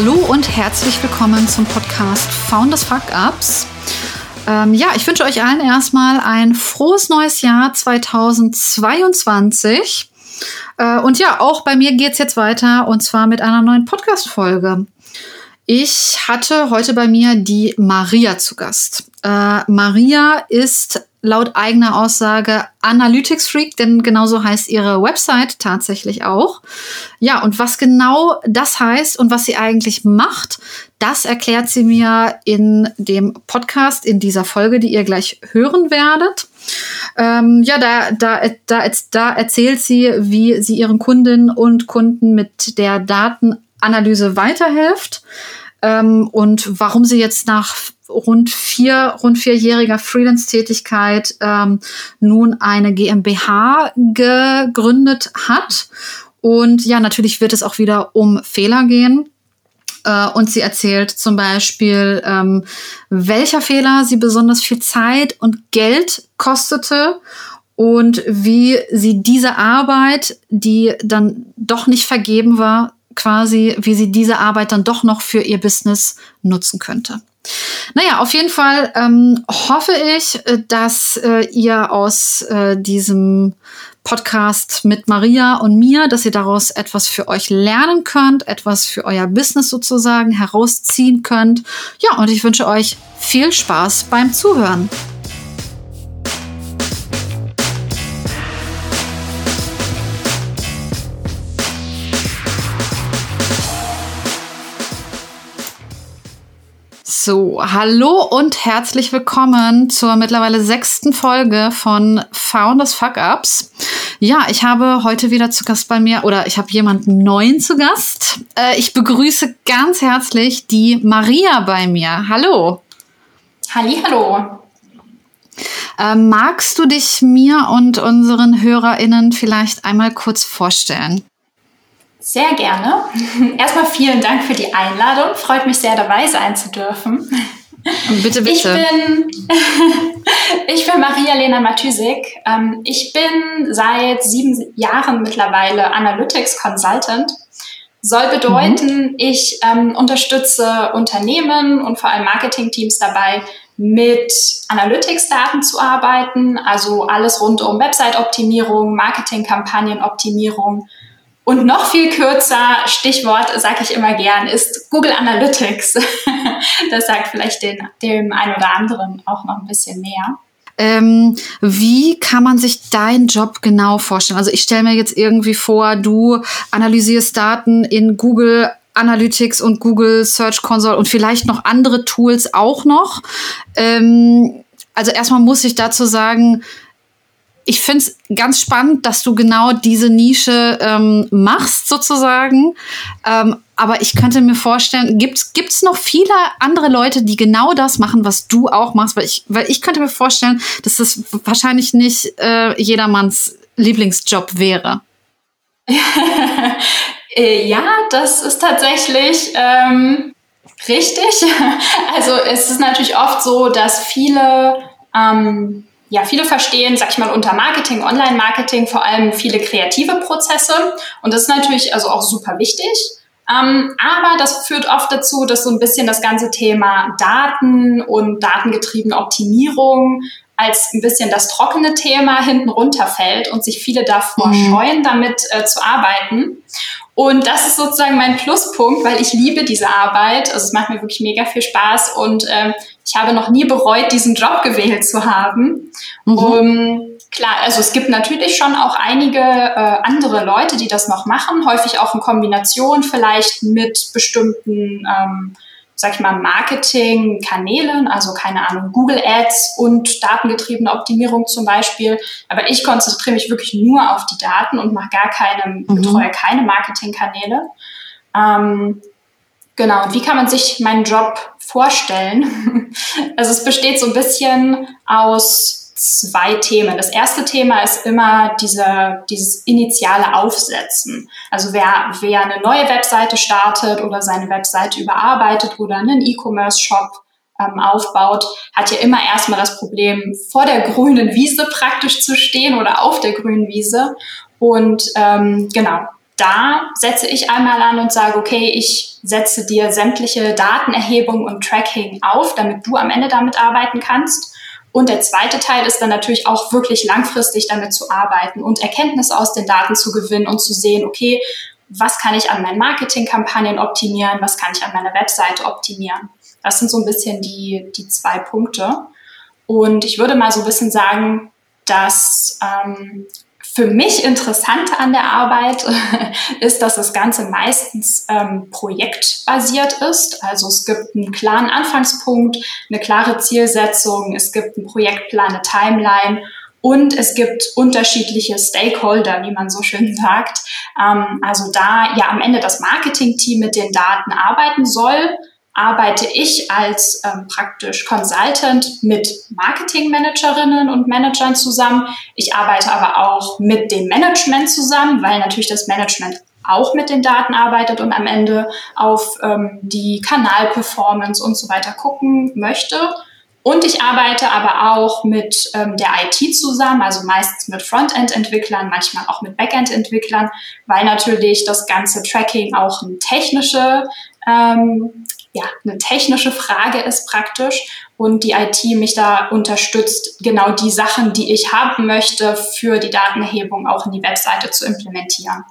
Hallo und herzlich willkommen zum Podcast Founders Fuck Ups. Ähm, ja, ich wünsche euch allen erstmal ein frohes neues Jahr 2022. Äh, und ja, auch bei mir geht's jetzt weiter und zwar mit einer neuen Podcast-Folge. Ich hatte heute bei mir die Maria zu Gast. Äh, Maria ist laut eigener Aussage Analytics Freak, denn genauso heißt ihre Website tatsächlich auch. Ja, und was genau das heißt und was sie eigentlich macht, das erklärt sie mir in dem Podcast, in dieser Folge, die ihr gleich hören werdet. Ähm, ja, da, da, da, da erzählt sie, wie sie ihren Kundinnen und Kunden mit der Datenanalyse weiterhilft ähm, und warum sie jetzt nach rund vier, rund vierjähriger Freelance-Tätigkeit ähm, nun eine GmbH gegründet hat. Und ja, natürlich wird es auch wieder um Fehler gehen. Äh, und sie erzählt zum Beispiel, ähm, welcher Fehler sie besonders viel Zeit und Geld kostete und wie sie diese Arbeit, die dann doch nicht vergeben war, quasi, wie sie diese Arbeit dann doch noch für ihr Business nutzen könnte. Naja, auf jeden Fall ähm, hoffe ich, äh, dass äh, ihr aus äh, diesem Podcast mit Maria und mir, dass ihr daraus etwas für euch lernen könnt, etwas für euer Business sozusagen herausziehen könnt. Ja, und ich wünsche euch viel Spaß beim Zuhören. So, hallo und herzlich willkommen zur mittlerweile sechsten Folge von Founders Fuck Ups. Ja, ich habe heute wieder zu Gast bei mir oder ich habe jemanden neuen zu Gast. Äh, ich begrüße ganz herzlich die Maria bei mir. Hallo. Halli, hallo. Äh, magst du dich mir und unseren HörerInnen vielleicht einmal kurz vorstellen? Sehr gerne. Erstmal vielen Dank für die Einladung. Freut mich sehr, dabei sein zu dürfen. Bitte, bitte. Ich bin, ich bin Maria-Lena Matysik. Ähm, ich bin seit sieben Jahren mittlerweile Analytics Consultant. Soll bedeuten, mhm. ich ähm, unterstütze Unternehmen und vor allem Marketingteams dabei, mit Analytics-Daten zu arbeiten, also alles rund um Website-Optimierung, Marketing-Kampagnen-Optimierung, und noch viel kürzer, Stichwort sage ich immer gern, ist Google Analytics. das sagt vielleicht den, dem einen oder anderen auch noch ein bisschen mehr. Ähm, wie kann man sich deinen Job genau vorstellen? Also ich stelle mir jetzt irgendwie vor, du analysierst Daten in Google Analytics und Google Search Console und vielleicht noch andere Tools auch noch. Ähm, also erstmal muss ich dazu sagen, ich finde es ganz spannend, dass du genau diese Nische ähm, machst, sozusagen. Ähm, aber ich könnte mir vorstellen, gibt es noch viele andere Leute, die genau das machen, was du auch machst? Weil ich, weil ich könnte mir vorstellen, dass das wahrscheinlich nicht äh, jedermanns Lieblingsjob wäre. Äh, ja, das ist tatsächlich ähm, richtig. Also es ist natürlich oft so, dass viele ähm, ja, viele verstehen, sag ich mal, unter Marketing, Online-Marketing vor allem viele kreative Prozesse. Und das ist natürlich also auch super wichtig. Ähm, aber das führt oft dazu, dass so ein bisschen das ganze Thema Daten und datengetriebene Optimierung als ein bisschen das trockene Thema hinten runterfällt und sich viele davor mhm. scheuen, damit äh, zu arbeiten. Und das ist sozusagen mein Pluspunkt, weil ich liebe diese Arbeit. Also es macht mir wirklich mega viel Spaß und ähm, ich habe noch nie bereut, diesen Job gewählt zu haben. Mhm. Um, klar, also es gibt natürlich schon auch einige äh, andere Leute, die das noch machen, häufig auch in Kombination vielleicht mit bestimmten ähm, sag ich mal, Marketing-Kanälen, also keine Ahnung, Google Ads und datengetriebene Optimierung zum Beispiel. Aber ich konzentriere mich wirklich nur auf die Daten und mache gar keine, mhm. betreue keine Marketingkanäle. Ähm, genau, und wie kann man sich meinen Job vorstellen? also es besteht so ein bisschen aus zwei Themen. Das erste Thema ist immer diese, dieses initiale Aufsetzen. Also wer, wer eine neue Webseite startet oder seine Webseite überarbeitet oder einen E-Commerce-Shop ähm, aufbaut, hat ja immer erstmal das Problem, vor der grünen Wiese praktisch zu stehen oder auf der grünen Wiese. Und ähm, genau, da setze ich einmal an und sage, okay, ich setze dir sämtliche Datenerhebung und Tracking auf, damit du am Ende damit arbeiten kannst. Und der zweite Teil ist dann natürlich auch wirklich langfristig damit zu arbeiten und Erkenntnisse aus den Daten zu gewinnen und zu sehen, okay, was kann ich an meinen Marketingkampagnen optimieren, was kann ich an meiner Webseite optimieren. Das sind so ein bisschen die, die zwei Punkte. Und ich würde mal so ein bisschen sagen, dass ähm, für mich Interessante an der Arbeit ist, dass das Ganze meistens ähm, projektbasiert ist. Also es gibt einen klaren Anfangspunkt, eine klare Zielsetzung, es gibt einen Projektplan, eine Timeline und es gibt unterschiedliche Stakeholder, wie man so schön sagt. Ähm, also da ja am Ende das Marketing-Team mit den Daten arbeiten soll, arbeite ich als ähm, praktisch Consultant mit Marketingmanagerinnen und Managern zusammen. Ich arbeite aber auch mit dem Management zusammen, weil natürlich das Management auch mit den Daten arbeitet und am Ende auf ähm, die Kanalperformance und so weiter gucken möchte. Und ich arbeite aber auch mit ähm, der IT zusammen, also meistens mit Frontend-Entwicklern, manchmal auch mit Backend-Entwicklern, weil natürlich das ganze Tracking auch eine technische ähm, ja, eine technische Frage ist praktisch und die IT mich da unterstützt, genau die Sachen, die ich haben möchte, für die Datenerhebung auch in die Webseite zu implementieren.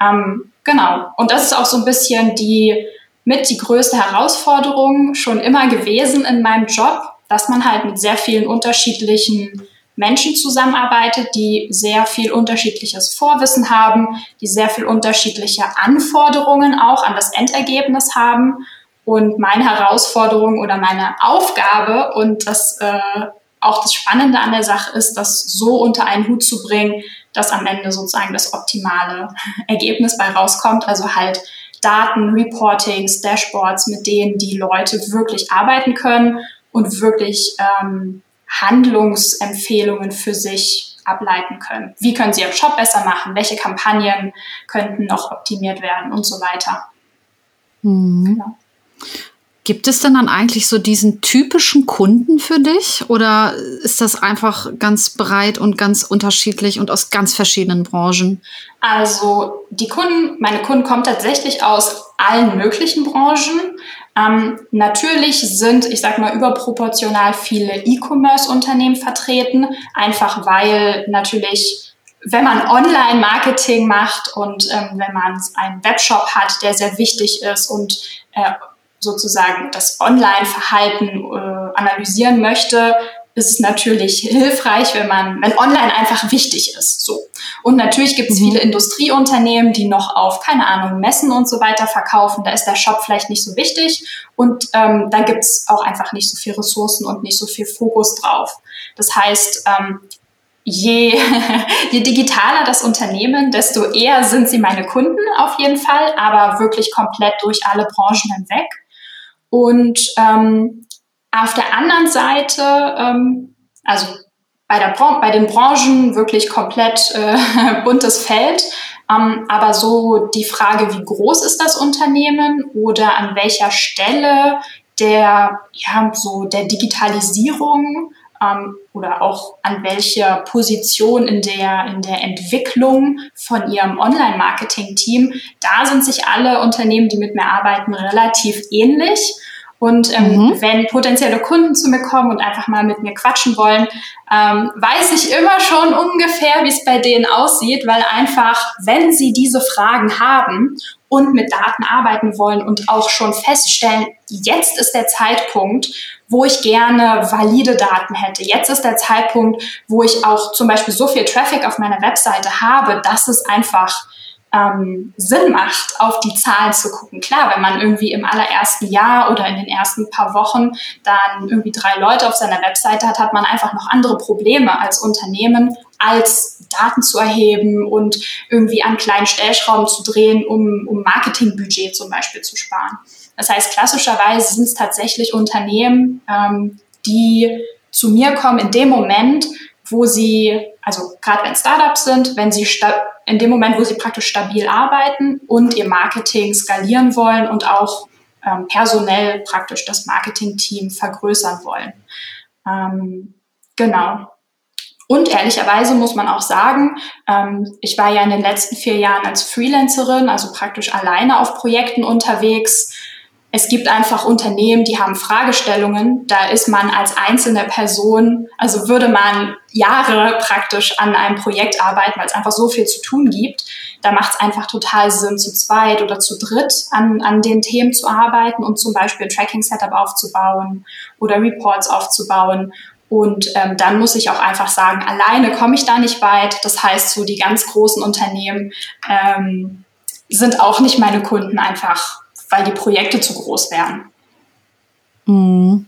Ähm, genau. Und das ist auch so ein bisschen die mit die größte Herausforderung schon immer gewesen in meinem Job, dass man halt mit sehr vielen unterschiedlichen Menschen zusammenarbeitet, die sehr viel unterschiedliches Vorwissen haben, die sehr viel unterschiedliche Anforderungen auch an das Endergebnis haben und meine Herausforderung oder meine Aufgabe und das äh, auch das Spannende an der Sache ist, das so unter einen Hut zu bringen, dass am Ende sozusagen das optimale Ergebnis bei rauskommt. Also halt Daten, Reportings, Dashboards, mit denen die Leute wirklich arbeiten können und wirklich ähm, Handlungsempfehlungen für sich ableiten können. Wie können sie ihren Shop besser machen? Welche Kampagnen könnten noch optimiert werden und so weiter. Mhm. Genau. Gibt es denn dann eigentlich so diesen typischen Kunden für dich oder ist das einfach ganz breit und ganz unterschiedlich und aus ganz verschiedenen Branchen? Also die Kunden, meine Kunden kommen tatsächlich aus allen möglichen Branchen. Ähm, natürlich sind, ich sag mal, überproportional viele E-Commerce-Unternehmen vertreten, einfach weil natürlich wenn man Online-Marketing macht und ähm, wenn man einen Webshop hat, der sehr wichtig ist und äh, sozusagen das Online-Verhalten äh, analysieren möchte, ist es natürlich hilfreich, wenn man, wenn online einfach wichtig ist. So. Und natürlich gibt es mhm. viele Industrieunternehmen, die noch auf, keine Ahnung, Messen und so weiter verkaufen. Da ist der Shop vielleicht nicht so wichtig und ähm, da gibt es auch einfach nicht so viel Ressourcen und nicht so viel Fokus drauf. Das heißt, ähm, je, je digitaler das Unternehmen, desto eher sind sie meine Kunden auf jeden Fall, aber wirklich komplett durch alle Branchen hinweg. Und ähm, auf der anderen Seite, ähm, also bei, der bei den Branchen wirklich komplett äh, buntes Feld. Ähm, aber so die Frage, wie groß ist das Unternehmen oder an welcher Stelle der, ja, so der Digitalisierung ähm, oder auch an welcher Position in der, in der Entwicklung von ihrem Online-Marketing-Team. Da sind sich alle Unternehmen, die mit mir arbeiten, relativ ähnlich. Und ähm, mhm. wenn potenzielle Kunden zu mir kommen und einfach mal mit mir quatschen wollen, ähm, weiß ich immer schon ungefähr, wie es bei denen aussieht, weil einfach, wenn sie diese Fragen haben und mit Daten arbeiten wollen und auch schon feststellen, jetzt ist der Zeitpunkt, wo ich gerne valide Daten hätte. Jetzt ist der Zeitpunkt, wo ich auch zum Beispiel so viel Traffic auf meiner Webseite habe, dass es einfach ähm, Sinn macht, auf die Zahlen zu gucken. Klar, wenn man irgendwie im allerersten Jahr oder in den ersten paar Wochen dann irgendwie drei Leute auf seiner Webseite hat, hat man einfach noch andere Probleme als Unternehmen, als Daten zu erheben und irgendwie an kleinen Stellschrauben zu drehen, um, um Marketingbudget zum Beispiel zu sparen. Das heißt, klassischerweise sind es tatsächlich Unternehmen, ähm, die zu mir kommen in dem Moment, wo sie, also gerade wenn Startups sind, wenn sie in dem Moment, wo sie praktisch stabil arbeiten und ihr Marketing skalieren wollen und auch ähm, personell praktisch das Marketing-Team vergrößern wollen. Ähm, genau. Und ehrlicherweise muss man auch sagen, ähm, ich war ja in den letzten vier Jahren als Freelancerin, also praktisch alleine auf Projekten unterwegs es gibt einfach Unternehmen, die haben Fragestellungen, da ist man als einzelne Person, also würde man Jahre praktisch an einem Projekt arbeiten, weil es einfach so viel zu tun gibt. Da macht es einfach total Sinn, zu zweit oder zu dritt an, an den Themen zu arbeiten und zum Beispiel ein Tracking-Setup aufzubauen oder Reports aufzubauen. Und ähm, dann muss ich auch einfach sagen, alleine komme ich da nicht weit. Das heißt, so die ganz großen Unternehmen ähm, sind auch nicht meine Kunden einfach weil die Projekte zu groß wären. Mhm.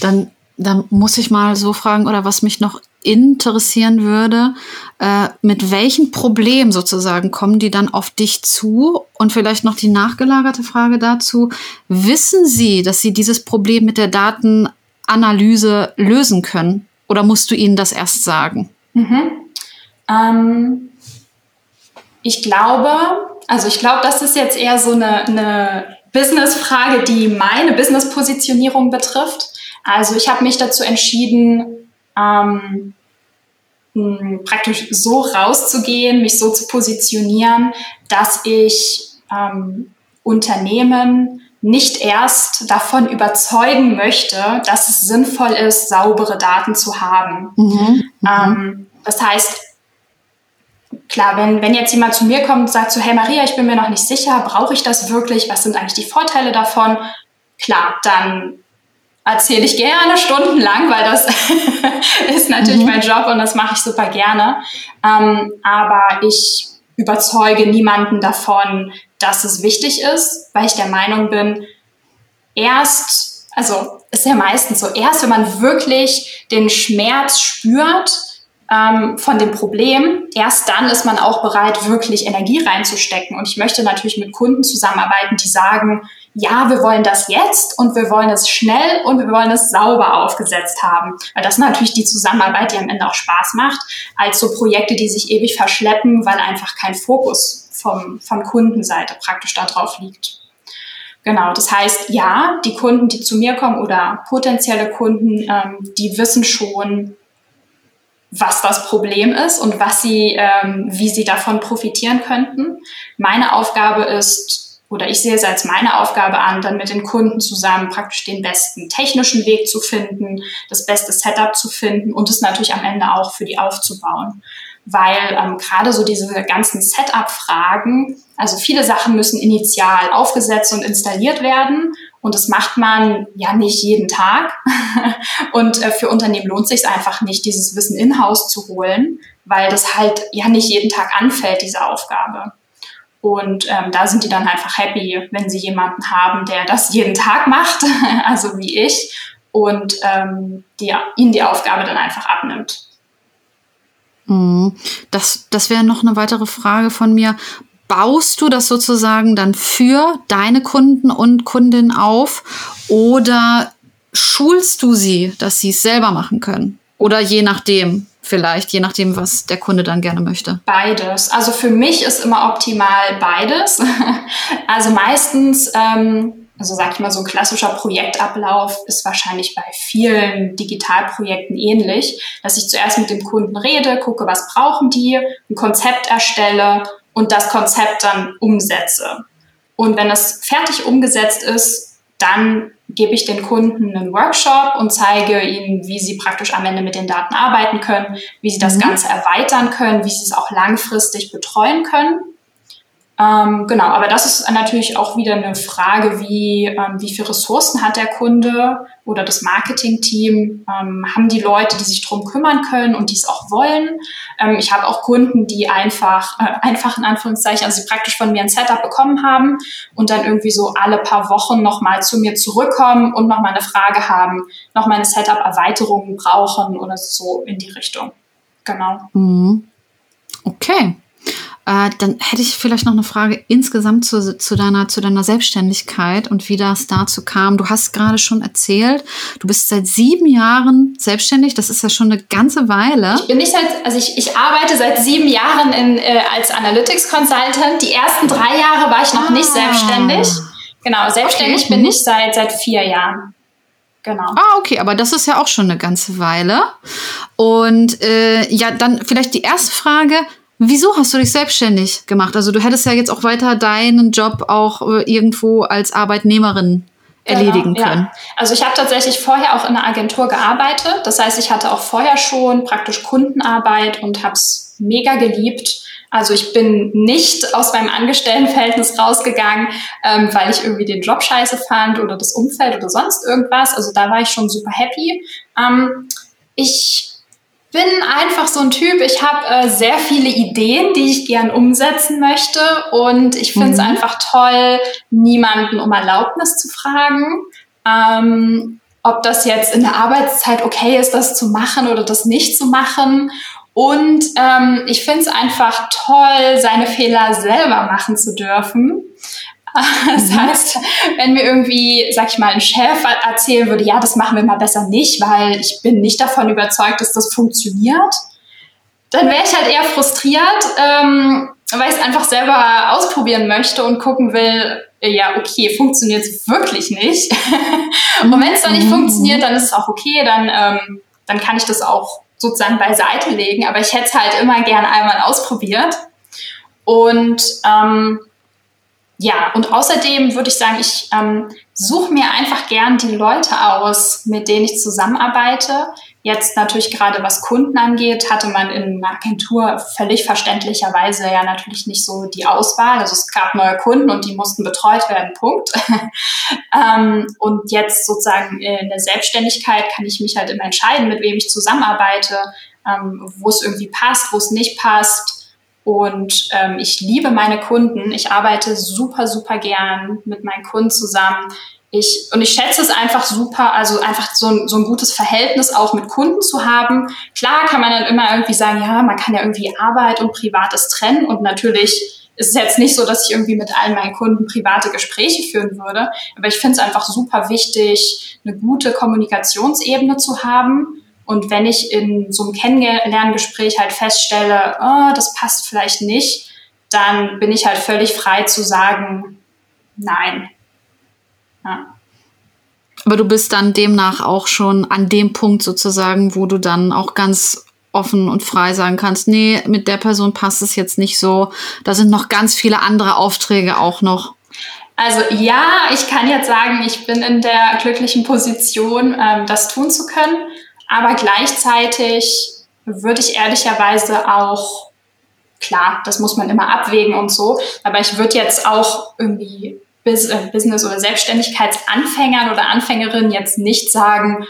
Dann, dann muss ich mal so fragen, oder was mich noch interessieren würde, äh, mit welchen Problemen sozusagen kommen die dann auf dich zu? Und vielleicht noch die nachgelagerte Frage dazu. Wissen Sie, dass Sie dieses Problem mit der Datenanalyse lösen können? Oder musst du ihnen das erst sagen? Mhm. Ähm, ich glaube, also ich glaube, das ist jetzt eher so eine, eine Business-Frage, die meine Business-Positionierung betrifft. Also ich habe mich dazu entschieden, ähm, praktisch so rauszugehen, mich so zu positionieren, dass ich ähm, Unternehmen nicht erst davon überzeugen möchte, dass es sinnvoll ist, saubere Daten zu haben. Mhm, mhm. ähm, das heißt, klar, wenn, wenn jetzt jemand zu mir kommt und sagt so, hey Maria, ich bin mir noch nicht sicher, brauche ich das wirklich? Was sind eigentlich die Vorteile davon? Klar, dann erzähle ich gerne stundenlang, weil das ist natürlich mhm. mein Job und das mache ich super gerne. Ähm, aber ich überzeuge niemanden davon, dass es wichtig ist, weil ich der Meinung bin, erst, also ist ja meistens so, erst wenn man wirklich den Schmerz spürt, ähm, von dem Problem, erst dann ist man auch bereit, wirklich Energie reinzustecken. Und ich möchte natürlich mit Kunden zusammenarbeiten, die sagen, ja, wir wollen das jetzt und wir wollen es schnell und wir wollen es sauber aufgesetzt haben. Weil das ist natürlich die Zusammenarbeit, die am Ende auch Spaß macht, als so Projekte, die sich ewig verschleppen, weil einfach kein Fokus vom, von Kundenseite praktisch darauf liegt. Genau, das heißt, ja, die Kunden, die zu mir kommen oder potenzielle Kunden, ähm, die wissen schon, was das Problem ist und was sie, ähm, wie sie davon profitieren könnten. Meine Aufgabe ist, oder ich sehe es als meine Aufgabe an, dann mit den Kunden zusammen praktisch den besten technischen Weg zu finden, das beste Setup zu finden und es natürlich am Ende auch für die aufzubauen weil ähm, gerade so diese ganzen Setup-Fragen, also viele Sachen müssen initial aufgesetzt und installiert werden und das macht man ja nicht jeden Tag. und äh, für Unternehmen lohnt sich einfach nicht, dieses Wissen in-house zu holen, weil das halt ja nicht jeden Tag anfällt, diese Aufgabe. Und ähm, da sind die dann einfach happy, wenn sie jemanden haben, der das jeden Tag macht, also wie ich, und ähm, die, ihnen die Aufgabe dann einfach abnimmt. Mhm. Das, das wäre noch eine weitere Frage von mir. Baust du das sozusagen dann für deine Kunden und Kundinnen auf oder schulst du sie, dass sie es selber machen können? Oder je nachdem, vielleicht, je nachdem, was der Kunde dann gerne möchte? Beides. Also für mich ist immer optimal beides. Also meistens ähm, also sag ich mal, so ein klassischer Projektablauf ist wahrscheinlich bei vielen Digitalprojekten ähnlich, dass ich zuerst mit dem Kunden rede, gucke, was brauchen die, ein Konzept erstelle und das Konzept dann umsetze. Und wenn es fertig umgesetzt ist, dann gebe ich den Kunden einen Workshop und zeige ihnen, wie sie praktisch am Ende mit den Daten arbeiten können, wie sie das mhm. Ganze erweitern können, wie sie es auch langfristig betreuen können. Ähm, genau, aber das ist natürlich auch wieder eine Frage, wie, ähm, wie viele Ressourcen hat der Kunde oder das Marketingteam? Ähm, haben die Leute, die sich drum kümmern können und die es auch wollen? Ähm, ich habe auch Kunden, die einfach, äh, einfach in Anführungszeichen, also sie praktisch von mir ein Setup bekommen haben und dann irgendwie so alle paar Wochen nochmal zu mir zurückkommen und nochmal eine Frage haben, nochmal eine Setup-Erweiterung brauchen oder so in die Richtung. Genau. Mhm. Okay. Äh, dann hätte ich vielleicht noch eine Frage insgesamt zu, zu, deiner, zu deiner Selbstständigkeit und wie das dazu kam. Du hast gerade schon erzählt, du bist seit sieben Jahren selbstständig. Das ist ja schon eine ganze Weile. Ich bin nicht seit, also ich, ich arbeite seit sieben Jahren in, äh, als Analytics Consultant. Die ersten drei Jahre war ich noch ah. nicht selbstständig. Genau, selbstständig okay. bin mhm. ich seit, seit vier Jahren. genau. Ah, okay, aber das ist ja auch schon eine ganze Weile. Und äh, ja, dann vielleicht die erste Frage. Wieso hast du dich selbstständig gemacht? Also du hättest ja jetzt auch weiter deinen Job auch äh, irgendwo als Arbeitnehmerin erledigen genau, können. Ja. Also ich habe tatsächlich vorher auch in einer Agentur gearbeitet. Das heißt, ich hatte auch vorher schon praktisch Kundenarbeit und habe es mega geliebt. Also ich bin nicht aus meinem Angestelltenverhältnis rausgegangen, ähm, weil ich irgendwie den Job scheiße fand oder das Umfeld oder sonst irgendwas. Also da war ich schon super happy. Ähm, ich bin einfach so ein Typ, ich habe äh, sehr viele Ideen, die ich gern umsetzen möchte und ich finde es mhm. einfach toll, niemanden um Erlaubnis zu fragen. Ähm, ob das jetzt in der Arbeitszeit okay ist, das zu machen oder das nicht zu machen. Und ähm, ich finde es einfach toll, seine Fehler selber machen zu dürfen. Das mhm. heißt, wenn mir irgendwie, sag ich mal, ein Chef erzählen würde, ja, das machen wir mal besser nicht, weil ich bin nicht davon überzeugt, dass das funktioniert, dann wäre ich halt eher frustriert, ähm, weil ich es einfach selber ausprobieren möchte und gucken will, ja, okay, funktioniert es wirklich nicht. und wenn es dann nicht mhm. funktioniert, dann ist es auch okay, dann, ähm, dann kann ich das auch sozusagen beiseite legen. Aber ich hätte es halt immer gern einmal ausprobiert. Und ähm, ja, und außerdem würde ich sagen, ich ähm, suche mir einfach gern die Leute aus, mit denen ich zusammenarbeite. Jetzt natürlich gerade was Kunden angeht, hatte man in einer Agentur völlig verständlicherweise ja natürlich nicht so die Auswahl. Also es gab neue Kunden und die mussten betreut werden, Punkt. ähm, und jetzt sozusagen in der Selbstständigkeit kann ich mich halt immer entscheiden, mit wem ich zusammenarbeite, ähm, wo es irgendwie passt, wo es nicht passt und ähm, ich liebe meine Kunden. Ich arbeite super, super gern mit meinen Kunden zusammen. Ich, und ich schätze es einfach super, also einfach so ein, so ein gutes Verhältnis auch mit Kunden zu haben. Klar kann man dann immer irgendwie sagen, ja, man kann ja irgendwie Arbeit und Privates trennen. Und natürlich ist es jetzt nicht so, dass ich irgendwie mit allen meinen Kunden private Gespräche führen würde. Aber ich finde es einfach super wichtig, eine gute Kommunikationsebene zu haben und wenn ich in so einem Kennenlerngespräch halt feststelle, oh, das passt vielleicht nicht, dann bin ich halt völlig frei zu sagen, nein. Ja. Aber du bist dann demnach auch schon an dem Punkt sozusagen, wo du dann auch ganz offen und frei sagen kannst, nee, mit der Person passt es jetzt nicht so. Da sind noch ganz viele andere Aufträge auch noch. Also ja, ich kann jetzt sagen, ich bin in der glücklichen Position, ähm, das tun zu können. Aber gleichzeitig würde ich ehrlicherweise auch, klar, das muss man immer abwägen und so, aber ich würde jetzt auch irgendwie äh, Business- oder Selbstständigkeitsanfängern oder Anfängerinnen jetzt nicht sagen,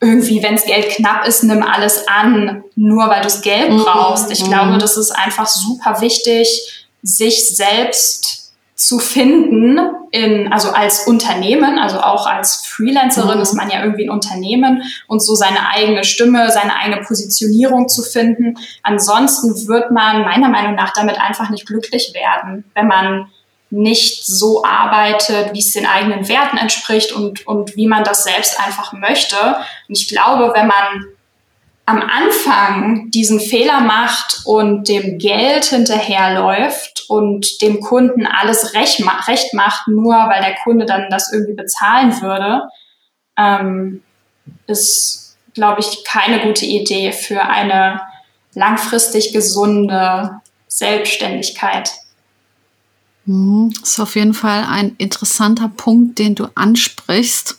irgendwie, wenn es Geld knapp ist, nimm alles an, nur weil du das Geld mhm. brauchst. Ich glaube, das ist einfach super wichtig, sich selbst zu finden in, also als Unternehmen, also auch als Freelancerin mhm. ist man ja irgendwie ein Unternehmen und so seine eigene Stimme, seine eigene Positionierung zu finden. Ansonsten wird man meiner Meinung nach damit einfach nicht glücklich werden, wenn man nicht so arbeitet, wie es den eigenen Werten entspricht und, und wie man das selbst einfach möchte. Und ich glaube, wenn man am Anfang diesen Fehler macht und dem Geld hinterherläuft und dem Kunden alles recht, recht macht, nur weil der Kunde dann das irgendwie bezahlen würde, ähm, ist, glaube ich, keine gute Idee für eine langfristig gesunde Selbstständigkeit. Mhm. Das ist auf jeden Fall ein interessanter Punkt, den du ansprichst,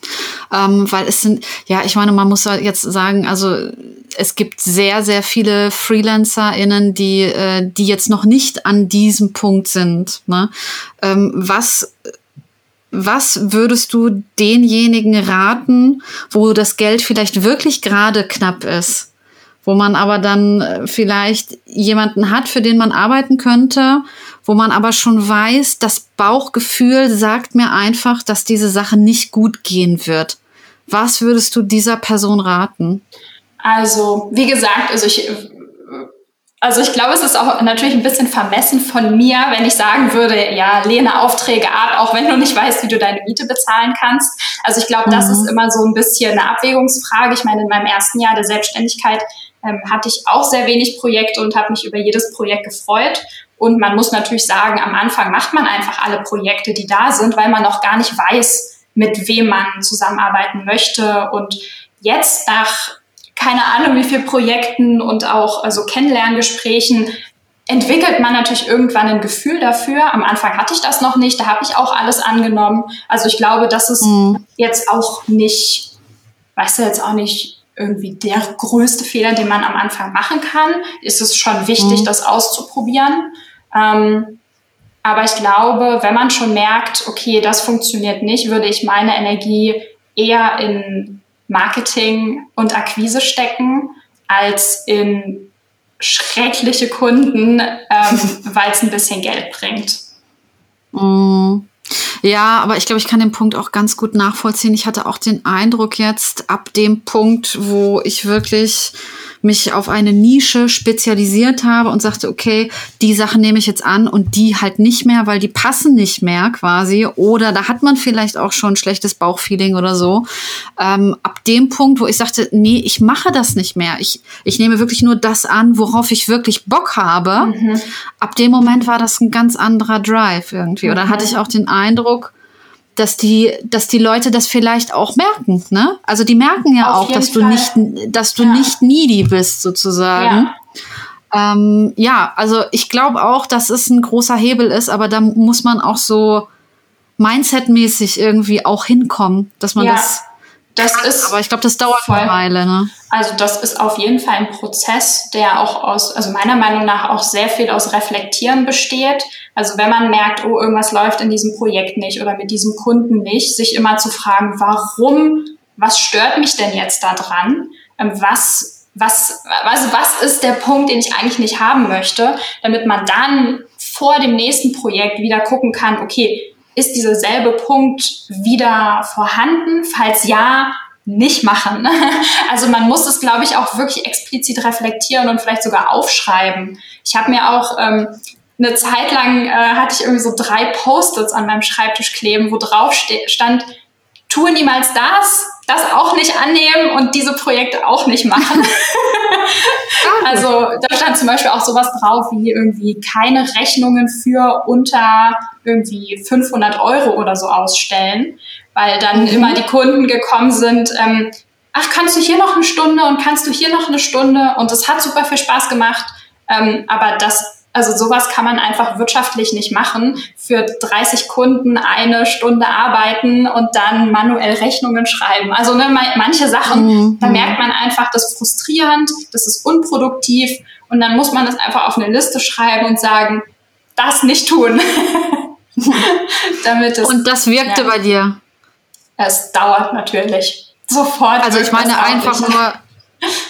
ähm, weil es sind, ja, ich meine, man muss jetzt sagen, also es gibt sehr, sehr viele FreelancerInnen, die, äh, die jetzt noch nicht an diesem Punkt sind. Ne? Ähm, was was würdest du denjenigen raten, wo das Geld vielleicht wirklich gerade knapp ist, wo man aber dann äh, vielleicht jemanden hat, für den man arbeiten könnte, wo man aber schon weiß, das Bauchgefühl sagt mir einfach, dass diese Sache nicht gut gehen wird. Was würdest du dieser Person raten? Also, wie gesagt, also ich, also ich glaube, es ist auch natürlich ein bisschen vermessen von mir, wenn ich sagen würde, ja, lehne Aufträge ab, auch wenn du nicht weißt, wie du deine Miete bezahlen kannst. Also ich glaube, mhm. das ist immer so ein bisschen eine Abwägungsfrage. Ich meine, in meinem ersten Jahr der Selbstständigkeit ähm, hatte ich auch sehr wenig Projekte und habe mich über jedes Projekt gefreut. Und man muss natürlich sagen, am Anfang macht man einfach alle Projekte, die da sind, weil man noch gar nicht weiß, mit wem man zusammenarbeiten möchte. Und jetzt nach keine Ahnung wie viel Projekten und auch also Kennenlerngesprächen entwickelt man natürlich irgendwann ein Gefühl dafür. Am Anfang hatte ich das noch nicht, da habe ich auch alles angenommen. Also ich glaube, das ist mhm. jetzt auch nicht, weißt du, jetzt auch nicht irgendwie der größte Fehler, den man am Anfang machen kann. Ist es schon wichtig, mhm. das auszuprobieren. Ähm, aber ich glaube, wenn man schon merkt, okay, das funktioniert nicht, würde ich meine Energie eher in Marketing und Akquise stecken, als in schreckliche Kunden, ähm, weil es ein bisschen Geld bringt. Mm. Ja, aber ich glaube, ich kann den Punkt auch ganz gut nachvollziehen. Ich hatte auch den Eindruck jetzt ab dem Punkt, wo ich wirklich mich auf eine Nische spezialisiert habe und sagte, okay, die Sachen nehme ich jetzt an und die halt nicht mehr, weil die passen nicht mehr quasi. Oder da hat man vielleicht auch schon schlechtes Bauchfeeling oder so. Ähm, ab dem Punkt, wo ich sagte, nee, ich mache das nicht mehr. Ich, ich nehme wirklich nur das an, worauf ich wirklich Bock habe. Mhm. Ab dem Moment war das ein ganz anderer Drive irgendwie. Oder mhm. hatte ich auch den Eindruck, dass die, dass die Leute das vielleicht auch merken, ne? Also die merken ja Auf auch, dass Fall. du nicht, dass du ja. nicht needy bist, sozusagen. Ja, ähm, ja also ich glaube auch, dass es ein großer Hebel ist, aber da muss man auch so mindsetmäßig irgendwie auch hinkommen, dass man ja. das das ist, aber ich glaube, das dauert voll. eine Weile. Ne? Also das ist auf jeden Fall ein Prozess, der auch aus, also meiner Meinung nach auch sehr viel aus Reflektieren besteht. Also wenn man merkt, oh, irgendwas läuft in diesem Projekt nicht oder mit diesem Kunden nicht, sich immer zu fragen, warum, was stört mich denn jetzt da dran? Ähm, was, was, also was ist der Punkt, den ich eigentlich nicht haben möchte, damit man dann vor dem nächsten Projekt wieder gucken kann, okay, ist dieser selbe Punkt wieder vorhanden? Falls ja, nicht machen. Also man muss es, glaube ich, auch wirklich explizit reflektieren und vielleicht sogar aufschreiben. Ich habe mir auch ähm, eine Zeit lang äh, hatte ich irgendwie so drei Post-its an meinem Schreibtisch kleben, wo drauf stand, tue niemals das, das auch nicht annehmen und diese Projekte auch nicht machen. also da stand zum Beispiel auch sowas drauf wie irgendwie keine Rechnungen für unter irgendwie 500 Euro oder so ausstellen, weil dann mhm. immer die Kunden gekommen sind, ähm, ach, kannst du hier noch eine Stunde und kannst du hier noch eine Stunde und das hat super viel Spaß gemacht, ähm, aber das also sowas kann man einfach wirtschaftlich nicht machen. Für 30 Kunden eine Stunde arbeiten und dann manuell Rechnungen schreiben. Also ne, manche Sachen, mhm. da merkt man einfach, das ist frustrierend, das ist unproduktiv und dann muss man das einfach auf eine Liste schreiben und sagen, das nicht tun. Damit es, und das wirkte ja, bei dir? Es dauert natürlich. Sofort. Also ich meine einfach nur,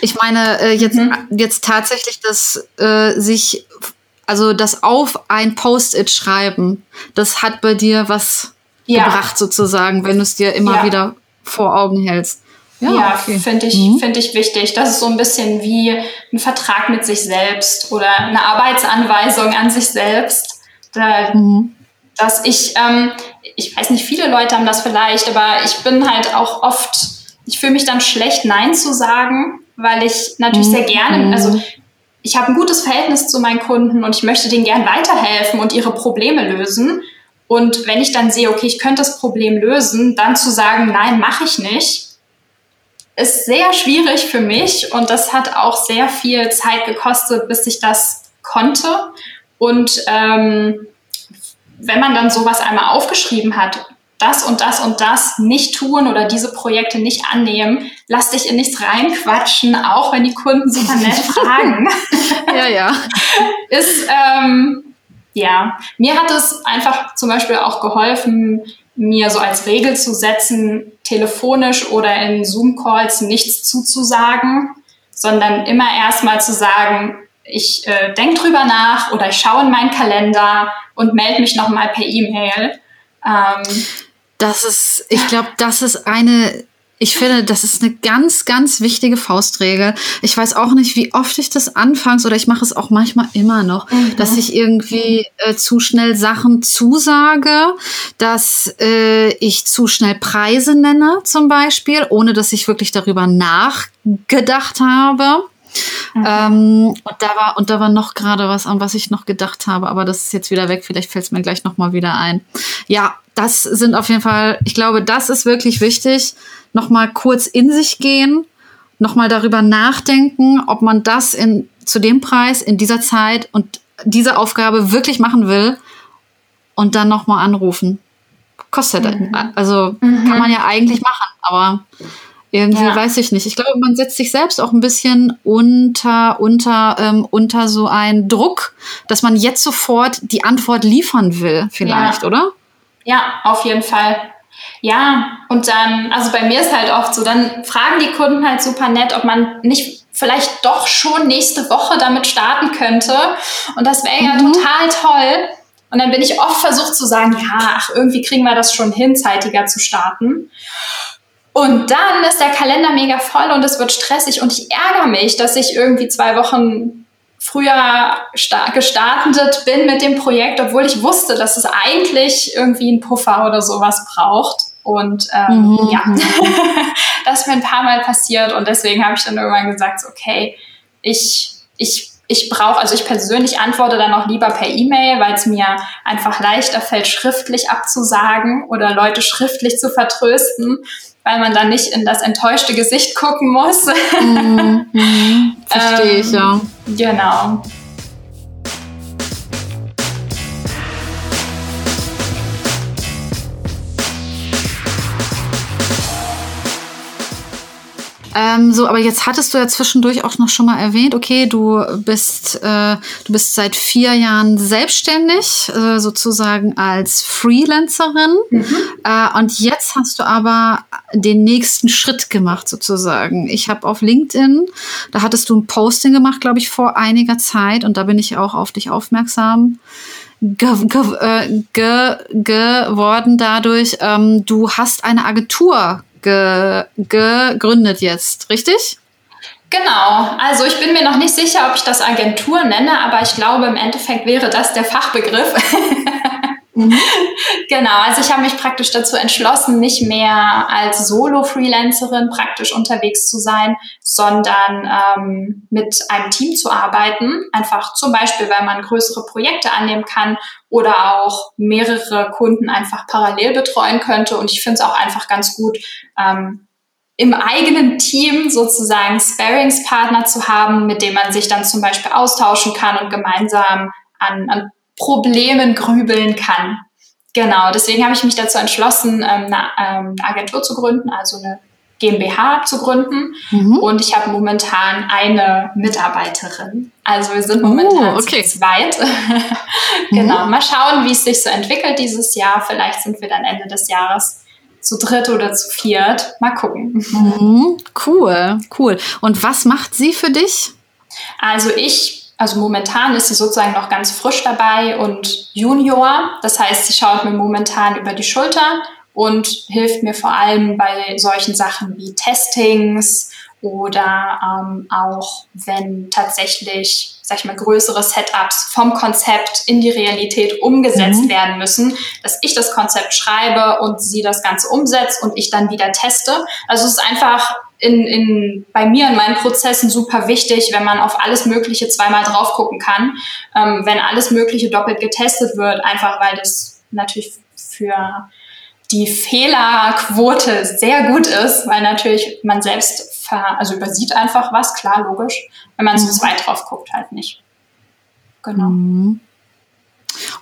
ich meine äh, jetzt, mhm. jetzt tatsächlich, dass äh, sich also das auf ein Post-it schreiben, das hat bei dir was ja. gebracht sozusagen, wenn du es dir immer ja. wieder vor Augen hältst. Ja, ja okay. finde ich, mhm. finde ich wichtig. Das ist so ein bisschen wie ein Vertrag mit sich selbst oder eine Arbeitsanweisung an sich selbst. Da, mhm. Dass ich, ähm, ich weiß nicht, viele Leute haben das vielleicht, aber ich bin halt auch oft, ich fühle mich dann schlecht, Nein zu sagen, weil ich natürlich mhm. sehr gerne, also ich habe ein gutes Verhältnis zu meinen Kunden und ich möchte denen gern weiterhelfen und ihre Probleme lösen. Und wenn ich dann sehe, okay, ich könnte das Problem lösen, dann zu sagen, nein, mache ich nicht, ist sehr schwierig für mich und das hat auch sehr viel Zeit gekostet, bis ich das konnte. Und ähm, wenn man dann sowas einmal aufgeschrieben hat, das und das und das nicht tun oder diese Projekte nicht annehmen, lass dich in nichts reinquatschen, auch wenn die Kunden super nett fragen. ja, ja. Ist, ähm, ja, mir hat es einfach zum Beispiel auch geholfen, mir so als Regel zu setzen, telefonisch oder in Zoom-Calls nichts zuzusagen, sondern immer erstmal zu sagen, ich äh, denke drüber nach oder ich schaue in meinen Kalender und melde mich nochmal per E-Mail. Ähm, das ist, ich glaube, das ist eine, ich finde, das ist eine ganz, ganz wichtige Faustregel. Ich weiß auch nicht, wie oft ich das anfangs oder ich mache es auch manchmal immer noch, mhm. dass ich irgendwie äh, zu schnell Sachen zusage, dass äh, ich zu schnell Preise nenne zum Beispiel, ohne dass ich wirklich darüber nachgedacht habe. Mhm. Ähm, und da war und da war noch gerade was, an was ich noch gedacht habe, aber das ist jetzt wieder weg. Vielleicht fällt es mir gleich noch mal wieder ein. Ja, das sind auf jeden Fall. Ich glaube, das ist wirklich wichtig. Noch mal kurz in sich gehen, noch mal darüber nachdenken, ob man das in zu dem Preis in dieser Zeit und diese Aufgabe wirklich machen will und dann noch mal anrufen. Kostet, mhm. also mhm. kann man ja eigentlich machen, aber irgendwie ja. weiß ich nicht. Ich glaube, man setzt sich selbst auch ein bisschen unter, unter, ähm, unter so einen Druck, dass man jetzt sofort die Antwort liefern will, vielleicht, ja. oder? Ja, auf jeden Fall. Ja, und dann, also bei mir ist halt oft so, dann fragen die Kunden halt super nett, ob man nicht vielleicht doch schon nächste Woche damit starten könnte. Und das wäre ja mhm. total toll. Und dann bin ich oft versucht zu sagen, ja, ach, irgendwie kriegen wir das schon hin, zeitiger zu starten. Und dann ist der Kalender mega voll und es wird stressig und ich ärgere mich, dass ich irgendwie zwei Wochen früher gestartet bin mit dem Projekt, obwohl ich wusste, dass es eigentlich irgendwie einen Puffer oder sowas braucht. Und ähm, mhm. ja, das ist mir ein paar Mal passiert und deswegen habe ich dann irgendwann gesagt, okay, ich, ich ich brauche, also ich persönlich antworte dann auch lieber per E-Mail, weil es mir einfach leichter fällt, schriftlich abzusagen oder Leute schriftlich zu vertrösten, weil man dann nicht in das enttäuschte Gesicht gucken muss. Mhm, mhm, verstehe ich, ja. Ähm, genau. Ähm, so, aber jetzt hattest du ja zwischendurch auch noch schon mal erwähnt, okay, du bist, äh, du bist seit vier Jahren selbstständig, äh, sozusagen als Freelancerin. Mhm. Äh, und jetzt hast du aber den nächsten Schritt gemacht, sozusagen. Ich habe auf LinkedIn, da hattest du ein Posting gemacht, glaube ich, vor einiger Zeit, und da bin ich auch auf dich aufmerksam ge ge äh, ge geworden dadurch. Ähm, du hast eine Agentur ge gegründet jetzt, richtig? Genau, also ich bin mir noch nicht sicher, ob ich das Agentur nenne, aber ich glaube, im Endeffekt wäre das der Fachbegriff. Mhm. Genau, also ich habe mich praktisch dazu entschlossen, nicht mehr als Solo-Freelancerin praktisch unterwegs zu sein, sondern ähm, mit einem Team zu arbeiten. Einfach zum Beispiel, weil man größere Projekte annehmen kann oder auch mehrere Kunden einfach parallel betreuen könnte. Und ich finde es auch einfach ganz gut, ähm, im eigenen Team sozusagen Sparingspartner zu haben, mit dem man sich dann zum Beispiel austauschen kann und gemeinsam an, an Problemen grübeln kann. Genau, deswegen habe ich mich dazu entschlossen, ähm, eine, ähm, eine Agentur zu gründen, also eine GmbH zu gründen. Mhm. Und ich habe momentan eine Mitarbeiterin. Also wir sind momentan oh, okay. zu zweit. genau, mhm. mal schauen, wie es sich so entwickelt dieses Jahr. Vielleicht sind wir dann Ende des Jahres zu dritt oder zu viert. Mal gucken. Mhm. Cool, cool. Und was macht sie für dich? Also ich also momentan ist sie sozusagen noch ganz frisch dabei und Junior. Das heißt, sie schaut mir momentan über die Schulter und hilft mir vor allem bei solchen Sachen wie Testings oder ähm, auch wenn tatsächlich, sag ich mal, größere Setups vom Konzept in die Realität umgesetzt mhm. werden müssen, dass ich das Konzept schreibe und sie das Ganze umsetzt und ich dann wieder teste. Also es ist einfach in, in, bei mir in meinen Prozessen super wichtig, wenn man auf alles Mögliche zweimal drauf gucken kann, ähm, wenn alles Mögliche doppelt getestet wird, einfach weil das natürlich für die Fehlerquote sehr gut ist, weil natürlich man selbst ver, also übersieht einfach was, klar, logisch. Wenn man mhm. zu zweit drauf guckt, halt nicht. Genau. Mhm.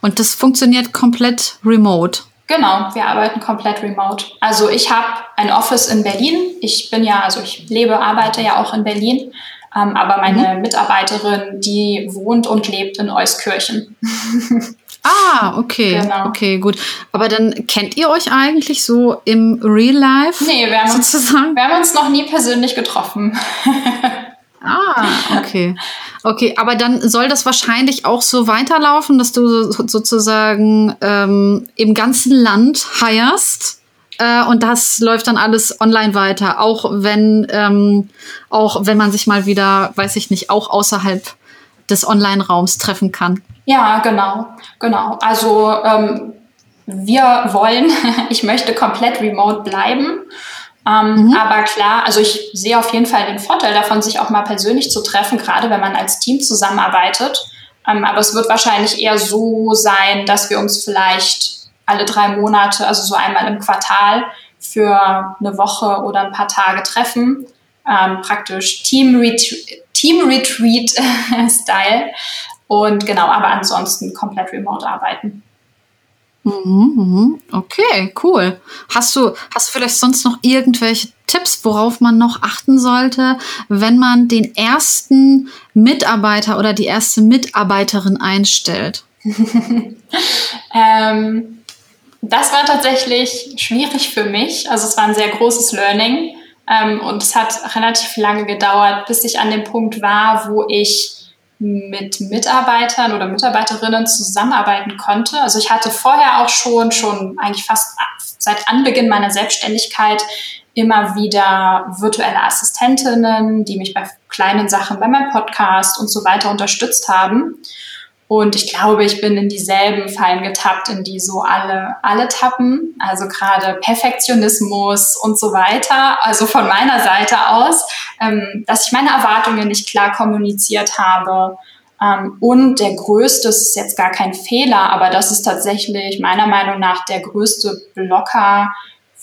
Und das funktioniert komplett remote. Genau, wir arbeiten komplett remote. Also ich habe ein Office in Berlin. Ich bin ja, also ich lebe, arbeite ja auch in Berlin. Ähm, aber meine mhm. Mitarbeiterin, die wohnt und lebt in Euskirchen. ah, okay. Genau. Okay, gut. Aber dann kennt ihr euch eigentlich so im Real Life? Nee, wir haben, sozusagen? Uns, wir haben uns noch nie persönlich getroffen. ah, okay. Okay, aber dann soll das wahrscheinlich auch so weiterlaufen, dass du sozusagen ähm, im ganzen Land heierst äh, und das läuft dann alles online weiter, auch wenn ähm, auch wenn man sich mal wieder, weiß ich nicht, auch außerhalb des Online-Raums treffen kann. Ja, genau, genau. Also ähm, wir wollen, ich möchte komplett remote bleiben. Ähm, mhm. Aber klar, also ich sehe auf jeden Fall den Vorteil davon, sich auch mal persönlich zu treffen, gerade wenn man als Team zusammenarbeitet. Ähm, aber es wird wahrscheinlich eher so sein, dass wir uns vielleicht alle drei Monate, also so einmal im Quartal, für eine Woche oder ein paar Tage treffen. Ähm, praktisch Team, Retreat, Team Retreat Style. Und genau, aber ansonsten komplett remote arbeiten. Mhm, mhm. Okay, cool. Hast du, hast du vielleicht sonst noch irgendwelche Tipps, worauf man noch achten sollte, wenn man den ersten Mitarbeiter oder die erste Mitarbeiterin einstellt? ähm, das war tatsächlich schwierig für mich. Also es war ein sehr großes Learning ähm, und es hat relativ lange gedauert, bis ich an dem Punkt war, wo ich mit Mitarbeitern oder Mitarbeiterinnen zusammenarbeiten konnte. Also ich hatte vorher auch schon, schon eigentlich fast seit Anbeginn meiner Selbstständigkeit immer wieder virtuelle Assistentinnen, die mich bei kleinen Sachen, bei meinem Podcast und so weiter unterstützt haben. Und ich glaube, ich bin in dieselben Fallen getappt, in die so alle, alle tappen. Also gerade Perfektionismus und so weiter. Also von meiner Seite aus, ähm, dass ich meine Erwartungen nicht klar kommuniziert habe. Ähm, und der größte, das ist jetzt gar kein Fehler, aber das ist tatsächlich meiner Meinung nach der größte Blocker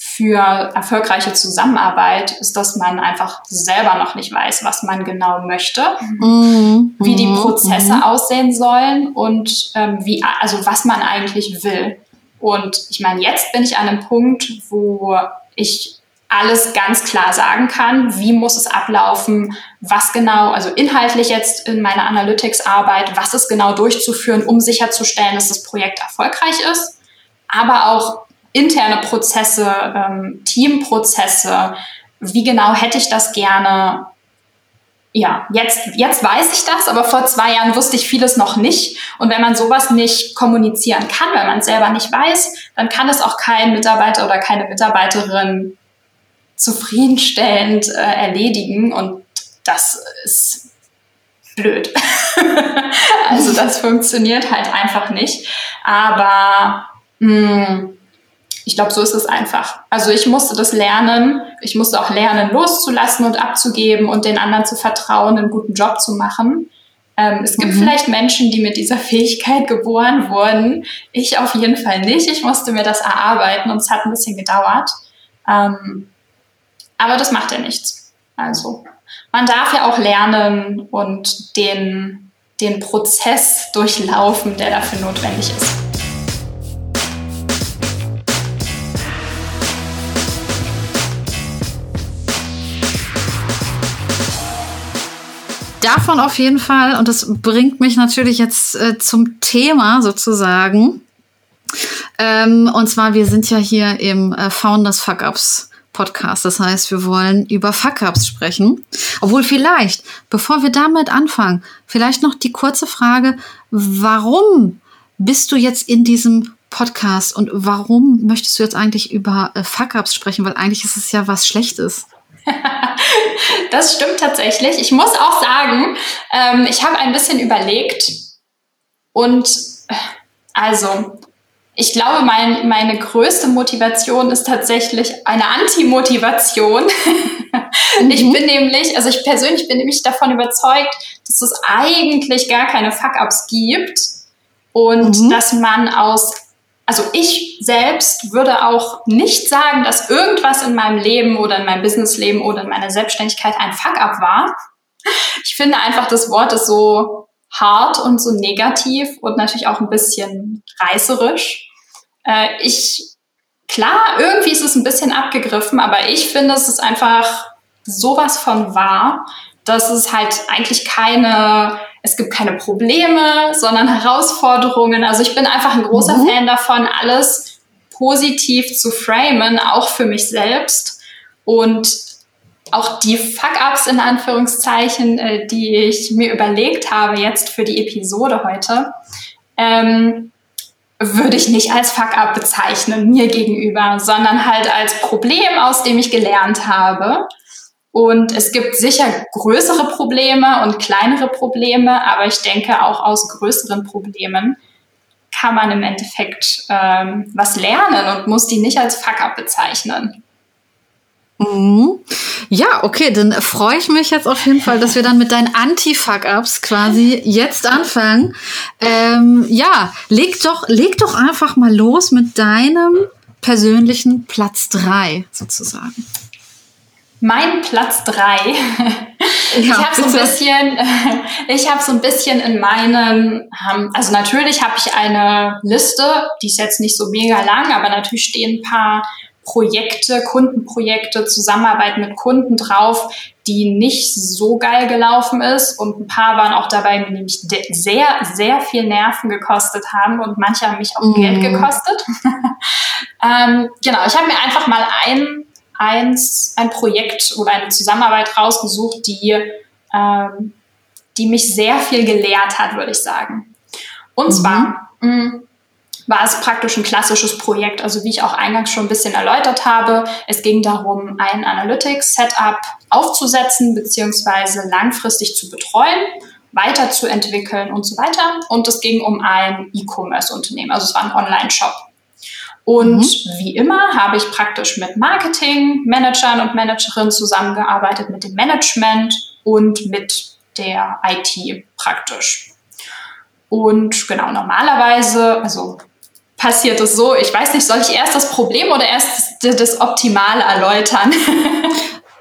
für erfolgreiche Zusammenarbeit ist, dass man einfach selber noch nicht weiß, was man genau möchte, mhm. wie die mhm. Prozesse mhm. aussehen sollen und ähm, wie, also was man eigentlich will. Und ich meine, jetzt bin ich an einem Punkt, wo ich alles ganz klar sagen kann, wie muss es ablaufen, was genau, also inhaltlich jetzt in meiner Analytics-Arbeit, was ist genau durchzuführen, um sicherzustellen, dass das Projekt erfolgreich ist, aber auch interne Prozesse, ähm, Teamprozesse, wie genau hätte ich das gerne? Ja, jetzt, jetzt weiß ich das, aber vor zwei Jahren wusste ich vieles noch nicht. Und wenn man sowas nicht kommunizieren kann, wenn man es selber nicht weiß, dann kann es auch kein Mitarbeiter oder keine Mitarbeiterin zufriedenstellend äh, erledigen. Und das ist blöd. also das funktioniert halt einfach nicht. Aber mh, hm, ich glaube, so ist es einfach. Also ich musste das lernen. Ich musste auch lernen, loszulassen und abzugeben und den anderen zu vertrauen, einen guten Job zu machen. Ähm, es gibt mhm. vielleicht Menschen, die mit dieser Fähigkeit geboren wurden. Ich auf jeden Fall nicht. Ich musste mir das erarbeiten und es hat ein bisschen gedauert. Ähm, aber das macht ja nichts. Also man darf ja auch lernen und den, den Prozess durchlaufen, der dafür notwendig ist. Davon auf jeden Fall. Und das bringt mich natürlich jetzt äh, zum Thema sozusagen. Ähm, und zwar, wir sind ja hier im äh, Founders Fuck Ups Podcast. Das heißt, wir wollen über Fuck Ups sprechen. Obwohl vielleicht, bevor wir damit anfangen, vielleicht noch die kurze Frage, warum bist du jetzt in diesem Podcast und warum möchtest du jetzt eigentlich über äh, Fuck Ups sprechen? Weil eigentlich ist es ja was Schlechtes. das stimmt tatsächlich. Ich muss auch sagen, ähm, ich habe ein bisschen überlegt und äh, also ich glaube, mein, meine größte Motivation ist tatsächlich eine Anti-Motivation. Mhm. Ich bin nämlich, also ich persönlich bin nämlich davon überzeugt, dass es eigentlich gar keine Fuck-Ups gibt und mhm. dass man aus also ich selbst würde auch nicht sagen, dass irgendwas in meinem Leben oder in meinem Businessleben oder in meiner Selbstständigkeit ein Fuck-up war. Ich finde einfach, das Wort ist so hart und so negativ und natürlich auch ein bisschen reißerisch. Äh, ich, klar, irgendwie ist es ein bisschen abgegriffen, aber ich finde, es ist einfach sowas von wahr, dass es halt eigentlich keine es gibt keine Probleme, sondern Herausforderungen. Also ich bin einfach ein großer mhm. Fan davon, alles positiv zu framen, auch für mich selbst. Und auch die Fuck-ups in Anführungszeichen, äh, die ich mir überlegt habe jetzt für die Episode heute, ähm, würde ich nicht als Fuck-up bezeichnen, mir gegenüber, sondern halt als Problem, aus dem ich gelernt habe und es gibt sicher größere Probleme und kleinere Probleme, aber ich denke auch aus größeren Problemen kann man im Endeffekt ähm, was lernen und muss die nicht als Fuck-up bezeichnen. Mhm. Ja, okay, dann freue ich mich jetzt auf jeden Fall, dass wir dann mit deinen Anti-Fuck-Ups quasi jetzt anfangen. Ähm, ja, leg doch, leg doch einfach mal los mit deinem persönlichen Platz drei sozusagen. Mein Platz drei. Ja, ich habe so ein bisschen, ich habe so ein bisschen in meinem, ähm, also natürlich habe ich eine Liste, die ist jetzt nicht so mega lang, aber natürlich stehen ein paar Projekte, Kundenprojekte, Zusammenarbeit mit Kunden drauf, die nicht so geil gelaufen ist. Und ein paar waren auch dabei, die nämlich sehr, sehr viel Nerven gekostet haben und manche haben mich auch mhm. Geld gekostet. ähm, genau, ich habe mir einfach mal ein, eins, ein Projekt oder eine Zusammenarbeit rausgesucht, die, ähm, die mich sehr viel gelehrt hat, würde ich sagen. Und mhm. zwar, mh, mm, war es praktisch ein klassisches Projekt. Also wie ich auch eingangs schon ein bisschen erläutert habe, es ging darum, ein Analytics-Setup aufzusetzen beziehungsweise langfristig zu betreuen, weiterzuentwickeln und so weiter. Und es ging um ein E-Commerce-Unternehmen, also es war ein Online-Shop. Und mhm. wie immer habe ich praktisch mit Marketing-Managern und Managerinnen zusammengearbeitet, mit dem Management und mit der IT praktisch. Und genau, normalerweise, also passiert es so, ich weiß nicht, soll ich erst das Problem oder erst das, das Optimal erläutern?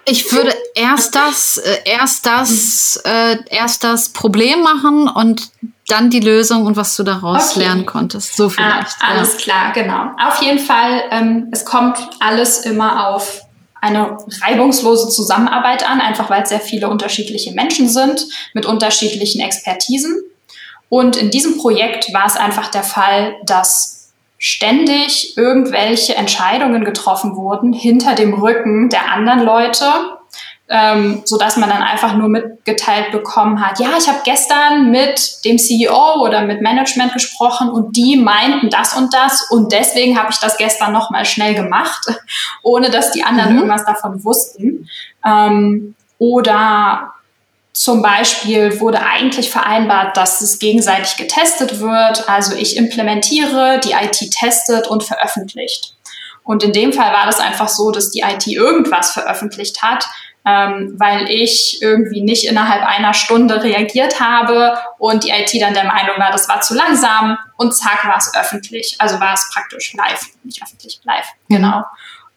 Ich würde erst das, äh, erst das, äh, erst das Problem machen und dann die Lösung und was du daraus okay. lernen konntest. So vielleicht. Ah, alles ja. klar, genau. Auf jeden Fall, ähm, es kommt alles immer auf eine reibungslose Zusammenarbeit an, einfach weil es sehr viele unterschiedliche Menschen sind mit unterschiedlichen Expertisen. Und in diesem Projekt war es einfach der Fall, dass ständig irgendwelche Entscheidungen getroffen wurden hinter dem Rücken der anderen Leute, ähm, so dass man dann einfach nur mitgeteilt bekommen hat, ja, ich habe gestern mit dem CEO oder mit Management gesprochen und die meinten das und das und deswegen habe ich das gestern noch mal schnell gemacht, ohne dass die anderen mhm. irgendwas davon wussten. Ähm, oder zum Beispiel wurde eigentlich vereinbart, dass es gegenseitig getestet wird. Also ich implementiere, die IT testet und veröffentlicht. Und in dem Fall war das einfach so, dass die IT irgendwas veröffentlicht hat, ähm, weil ich irgendwie nicht innerhalb einer Stunde reagiert habe und die IT dann der Meinung war, das war zu langsam und zack war es öffentlich. Also war es praktisch live, nicht öffentlich, live, genau.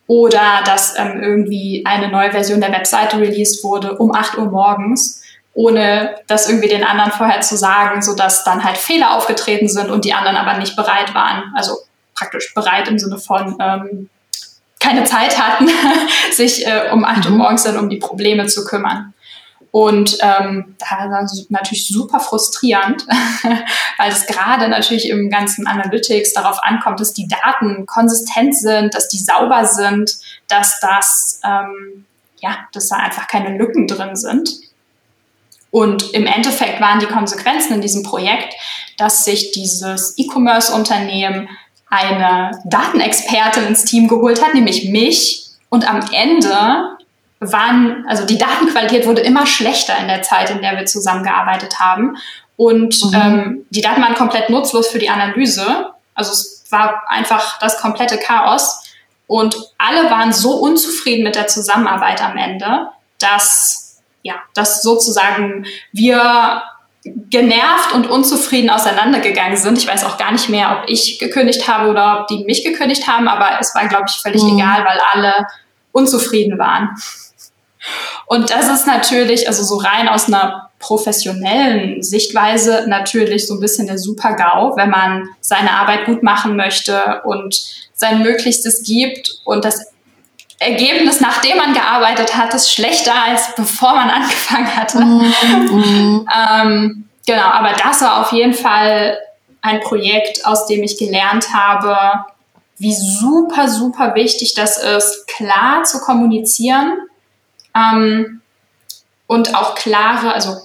Oder dass ähm, irgendwie eine neue Version der Webseite released wurde um 8 Uhr morgens ohne das irgendwie den anderen vorher zu sagen, so dass dann halt Fehler aufgetreten sind und die anderen aber nicht bereit waren, also praktisch bereit im Sinne von ähm, keine Zeit hatten, sich äh, um acht Uhr mhm. morgens dann um die Probleme zu kümmern. Und ähm, da war natürlich super frustrierend, weil es gerade natürlich im ganzen Analytics darauf ankommt, dass die Daten konsistent sind, dass die sauber sind, dass das ähm, ja, dass da einfach keine Lücken drin sind. Und im Endeffekt waren die Konsequenzen in diesem Projekt, dass sich dieses E-Commerce-Unternehmen eine Datenexpertin ins Team geholt hat, nämlich mich. Und am Ende waren, also die Datenqualität wurde immer schlechter in der Zeit, in der wir zusammengearbeitet haben. Und mhm. ähm, die Daten waren komplett nutzlos für die Analyse. Also es war einfach das komplette Chaos. Und alle waren so unzufrieden mit der Zusammenarbeit am Ende, dass ja, dass sozusagen wir genervt und unzufrieden auseinandergegangen sind. Ich weiß auch gar nicht mehr, ob ich gekündigt habe oder ob die mich gekündigt haben, aber es war, glaube ich, völlig mhm. egal, weil alle unzufrieden waren. Und das ist natürlich, also so rein aus einer professionellen Sichtweise natürlich so ein bisschen der Super-GAU, wenn man seine Arbeit gut machen möchte und sein Möglichstes gibt und das Ergebnis, nachdem man gearbeitet hat, ist schlechter als bevor man angefangen hatte. Mhm. ähm, genau, aber das war auf jeden Fall ein Projekt, aus dem ich gelernt habe, wie super, super wichtig das ist, klar zu kommunizieren ähm, und auch klare, also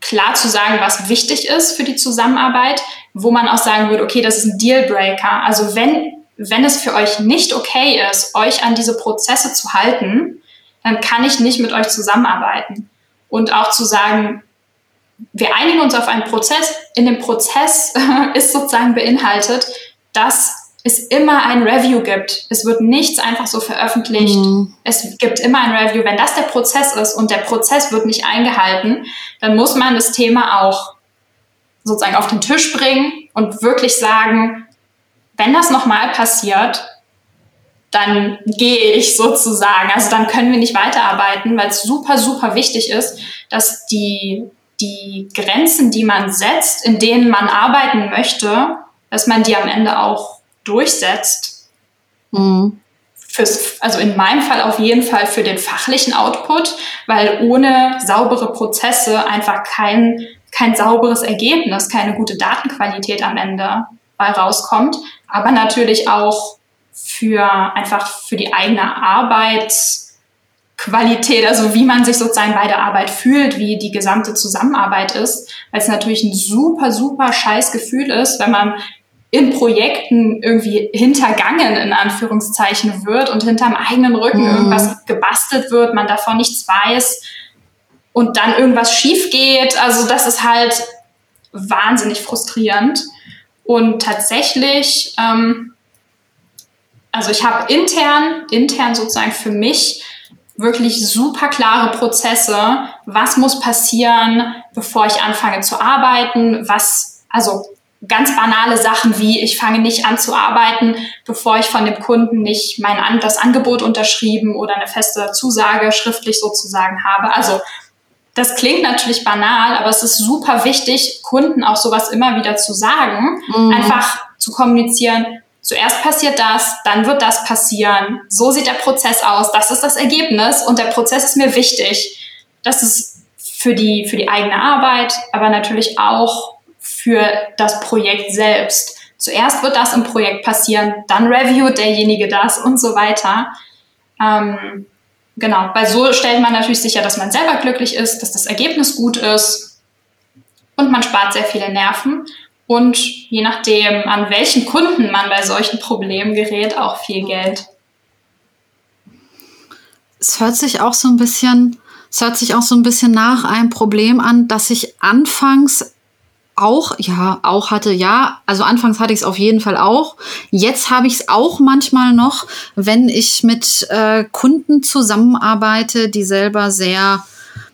klar zu sagen, was wichtig ist für die Zusammenarbeit, wo man auch sagen würde, okay, das ist ein Dealbreaker. Also wenn wenn es für euch nicht okay ist, euch an diese Prozesse zu halten, dann kann ich nicht mit euch zusammenarbeiten. Und auch zu sagen, wir einigen uns auf einen Prozess. In dem Prozess ist sozusagen beinhaltet, dass es immer ein Review gibt. Es wird nichts einfach so veröffentlicht. Mhm. Es gibt immer ein Review. Wenn das der Prozess ist und der Prozess wird nicht eingehalten, dann muss man das Thema auch sozusagen auf den Tisch bringen und wirklich sagen, wenn das nochmal passiert, dann gehe ich sozusagen. Also dann können wir nicht weiterarbeiten, weil es super, super wichtig ist, dass die, die Grenzen, die man setzt, in denen man arbeiten möchte, dass man die am Ende auch durchsetzt. Mhm. Fürs, also in meinem Fall auf jeden Fall für den fachlichen Output, weil ohne saubere Prozesse einfach kein, kein sauberes Ergebnis, keine gute Datenqualität am Ende rauskommt, aber natürlich auch für einfach für die eigene Arbeitsqualität, also wie man sich sozusagen bei der Arbeit fühlt, wie die gesamte Zusammenarbeit ist, weil es natürlich ein super, super scheiß Gefühl ist, wenn man in Projekten irgendwie hintergangen in Anführungszeichen wird und hinterm eigenen Rücken mhm. irgendwas gebastelt wird, man davon nichts weiß und dann irgendwas schief geht. Also das ist halt wahnsinnig frustrierend. Und tatsächlich, ähm, also ich habe intern, intern sozusagen für mich wirklich super klare Prozesse. Was muss passieren, bevor ich anfange zu arbeiten? Was, also ganz banale Sachen wie, ich fange nicht an zu arbeiten, bevor ich von dem Kunden nicht mein das Angebot unterschrieben oder eine feste Zusage schriftlich sozusagen habe. Also das klingt natürlich banal, aber es ist super wichtig, Kunden auch sowas immer wieder zu sagen, mhm. einfach zu kommunizieren. Zuerst passiert das, dann wird das passieren. So sieht der Prozess aus. Das ist das Ergebnis und der Prozess ist mir wichtig. Das ist für die, für die eigene Arbeit, aber natürlich auch für das Projekt selbst. Zuerst wird das im Projekt passieren, dann reviewt derjenige das und so weiter. Ähm, genau, weil so stellt man natürlich sicher, dass man selber glücklich ist, dass das Ergebnis gut ist und man spart sehr viele Nerven und je nachdem, an welchen Kunden man bei solchen Problemen gerät, auch viel Geld. Es hört sich auch so ein bisschen, es hört sich auch so ein bisschen nach einem Problem an, das ich anfangs auch, ja, auch hatte, ja. Also anfangs hatte ich es auf jeden Fall auch. Jetzt habe ich es auch manchmal noch, wenn ich mit äh, Kunden zusammenarbeite, die selber sehr,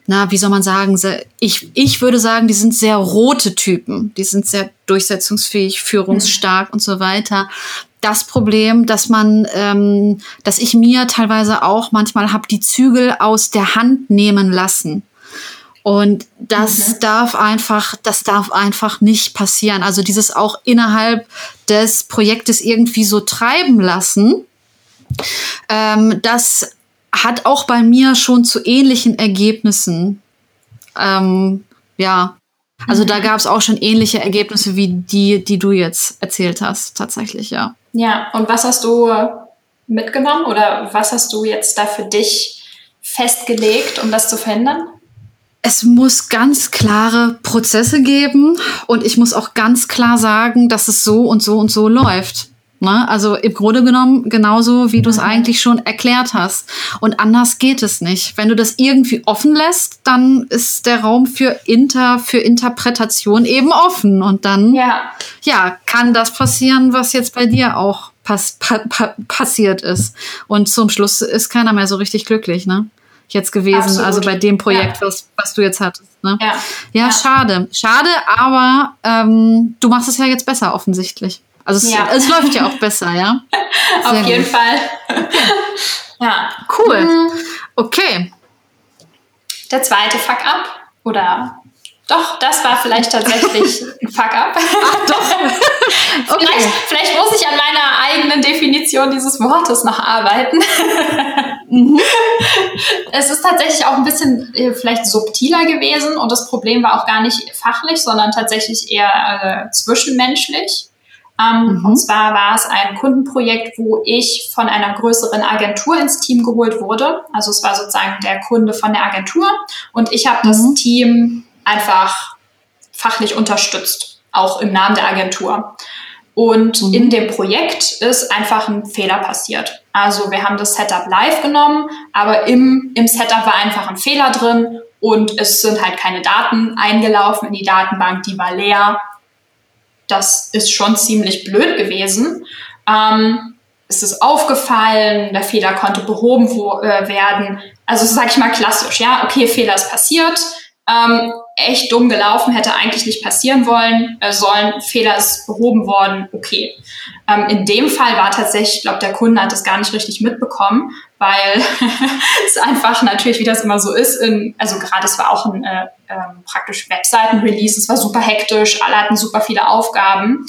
na, wie soll man sagen, sehr, ich, ich würde sagen, die sind sehr rote Typen. Die sind sehr durchsetzungsfähig, führungsstark mhm. und so weiter. Das Problem, dass man, ähm, dass ich mir teilweise auch manchmal habe die Zügel aus der Hand nehmen lassen. Und das mhm. darf einfach, das darf einfach nicht passieren. Also dieses auch innerhalb des Projektes irgendwie so treiben lassen, ähm, das hat auch bei mir schon zu ähnlichen Ergebnissen. Ähm, ja, also mhm. da gab es auch schon ähnliche Ergebnisse wie die, die du jetzt erzählt hast, tatsächlich, ja. Ja, und was hast du mitgenommen oder was hast du jetzt da für dich festgelegt, um das zu verhindern? Es muss ganz klare Prozesse geben und ich muss auch ganz klar sagen, dass es so und so und so läuft. Ne? Also im Grunde genommen genauso, wie du es mhm. eigentlich schon erklärt hast. Und anders geht es nicht. Wenn du das irgendwie offen lässt, dann ist der Raum für Inter, für Interpretation eben offen. Und dann, ja, ja kann das passieren, was jetzt bei dir auch pass pa pa passiert ist. Und zum Schluss ist keiner mehr so richtig glücklich, ne? Jetzt gewesen, Absolut. also bei dem Projekt, ja. was, was du jetzt hattest. Ne? Ja. ja. ja, schade. Schade, aber ähm, du machst es ja jetzt besser offensichtlich. Also es, ja. es läuft ja auch besser, ja? Sehr Auf jeden gut. Fall. ja. Cool. Mhm. Okay. Der zweite Fuck-up oder doch, das war vielleicht tatsächlich ein Fuck-up. Ach doch. Okay. Vielleicht, vielleicht, muss ich an meiner eigenen Definition dieses Wortes noch arbeiten. mhm. Es ist tatsächlich auch ein bisschen äh, vielleicht subtiler gewesen und das Problem war auch gar nicht fachlich, sondern tatsächlich eher äh, zwischenmenschlich. Ähm, mhm. Und zwar war es ein Kundenprojekt, wo ich von einer größeren Agentur ins Team geholt wurde. Also es war sozusagen der Kunde von der Agentur und ich habe mhm. das Team einfach fachlich unterstützt, auch im Namen der Agentur. Und mhm. in dem Projekt ist einfach ein Fehler passiert. Also wir haben das Setup live genommen, aber im, im Setup war einfach ein Fehler drin und es sind halt keine Daten eingelaufen in die Datenbank, die war leer. Das ist schon ziemlich blöd gewesen. Ähm, ist es aufgefallen, der Fehler konnte behoben wo, äh, werden. Also sage ich mal klassisch, ja, okay, Fehler ist passiert, ähm, echt dumm gelaufen, hätte eigentlich nicht passieren wollen, äh, sollen, Fehler ist behoben worden, okay. Ähm, in dem Fall war tatsächlich, ich glaube, der Kunde hat das gar nicht richtig mitbekommen, weil es einfach natürlich, wie das immer so ist, in, also gerade es war auch ein äh, äh, praktisch Webseiten-Release, es war super hektisch, alle hatten super viele Aufgaben.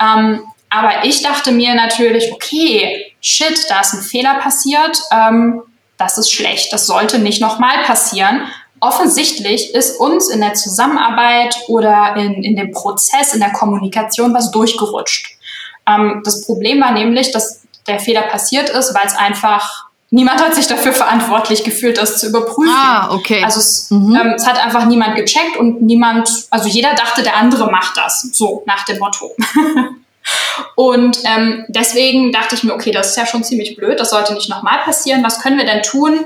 Ähm, aber ich dachte mir natürlich, okay, shit, da ist ein Fehler passiert, ähm, das ist schlecht, das sollte nicht nochmal passieren. Offensichtlich ist uns in der Zusammenarbeit oder in, in dem Prozess, in der Kommunikation was durchgerutscht. Ähm, das Problem war nämlich, dass der Fehler passiert ist, weil es einfach niemand hat sich dafür verantwortlich gefühlt, das zu überprüfen. Ah, okay. Also es, mhm. ähm, es hat einfach niemand gecheckt und niemand, also jeder dachte, der andere macht das, so nach dem Motto. Und ähm, deswegen dachte ich mir, okay, das ist ja schon ziemlich blöd, das sollte nicht nochmal passieren. Was können wir denn tun,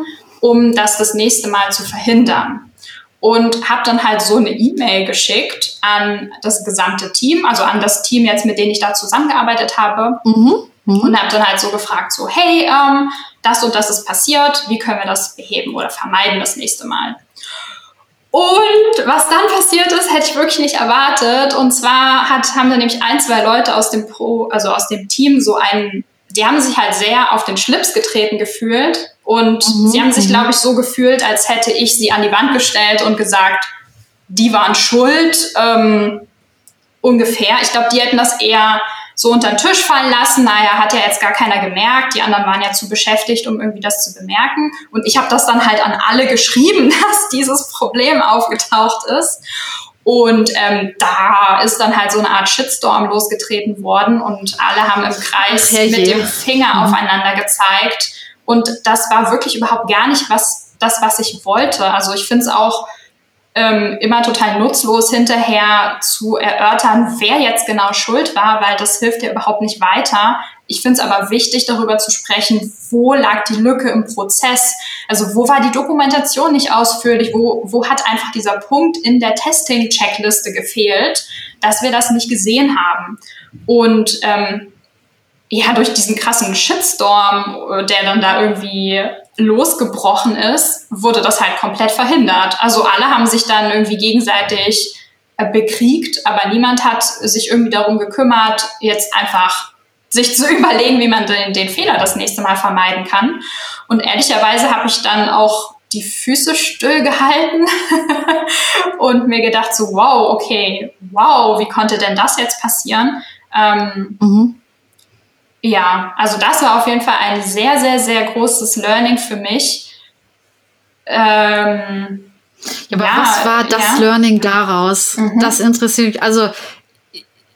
um das das nächste Mal zu verhindern? Und habe dann halt so eine E-Mail geschickt an das gesamte Team, also an das Team jetzt, mit dem ich da zusammengearbeitet habe. Mhm. Mhm. Und habe dann halt so gefragt, so, hey, ähm, das und das ist passiert, wie können wir das beheben oder vermeiden das nächste Mal? Und was dann passiert ist, hätte ich wirklich nicht erwartet. Und zwar hat, haben da nämlich ein, zwei Leute aus dem Pro, also aus dem Team so einen, die haben sich halt sehr auf den Schlips getreten gefühlt. Und mhm. sie haben sich, glaube ich, so gefühlt, als hätte ich sie an die Wand gestellt und gesagt, die waren schuld. Ähm, ungefähr. Ich glaube, die hätten das eher so unter den Tisch fallen lassen. Naja, hat ja jetzt gar keiner gemerkt. Die anderen waren ja zu beschäftigt, um irgendwie das zu bemerken. Und ich habe das dann halt an alle geschrieben, dass dieses Problem aufgetaucht ist. Und ähm, da ist dann halt so eine Art Shitstorm losgetreten worden und alle haben im Kreis Ach, mit dem Finger mhm. aufeinander gezeigt. Und das war wirklich überhaupt gar nicht was, das, was ich wollte. Also ich finde es auch ähm, immer total nutzlos hinterher zu erörtern, wer jetzt genau schuld war, weil das hilft ja überhaupt nicht weiter. Ich finde es aber wichtig, darüber zu sprechen, wo lag die Lücke im Prozess? Also wo war die Dokumentation nicht ausführlich? Wo, wo hat einfach dieser Punkt in der Testing-Checkliste gefehlt, dass wir das nicht gesehen haben? Und ähm, ja, durch diesen krassen Shitstorm, der dann da irgendwie losgebrochen ist, wurde das halt komplett verhindert. Also alle haben sich dann irgendwie gegenseitig äh, bekriegt, aber niemand hat sich irgendwie darum gekümmert, jetzt einfach sich zu überlegen, wie man den, den Fehler das nächste Mal vermeiden kann. Und ehrlicherweise habe ich dann auch die Füße still gehalten und mir gedacht so, wow, okay, wow, wie konnte denn das jetzt passieren? Ähm, mhm. Ja, also das war auf jeden Fall ein sehr, sehr, sehr großes Learning für mich. Ähm, ja, aber ja, was war das ja. Learning daraus? Mhm. Das interessiert mich. Also,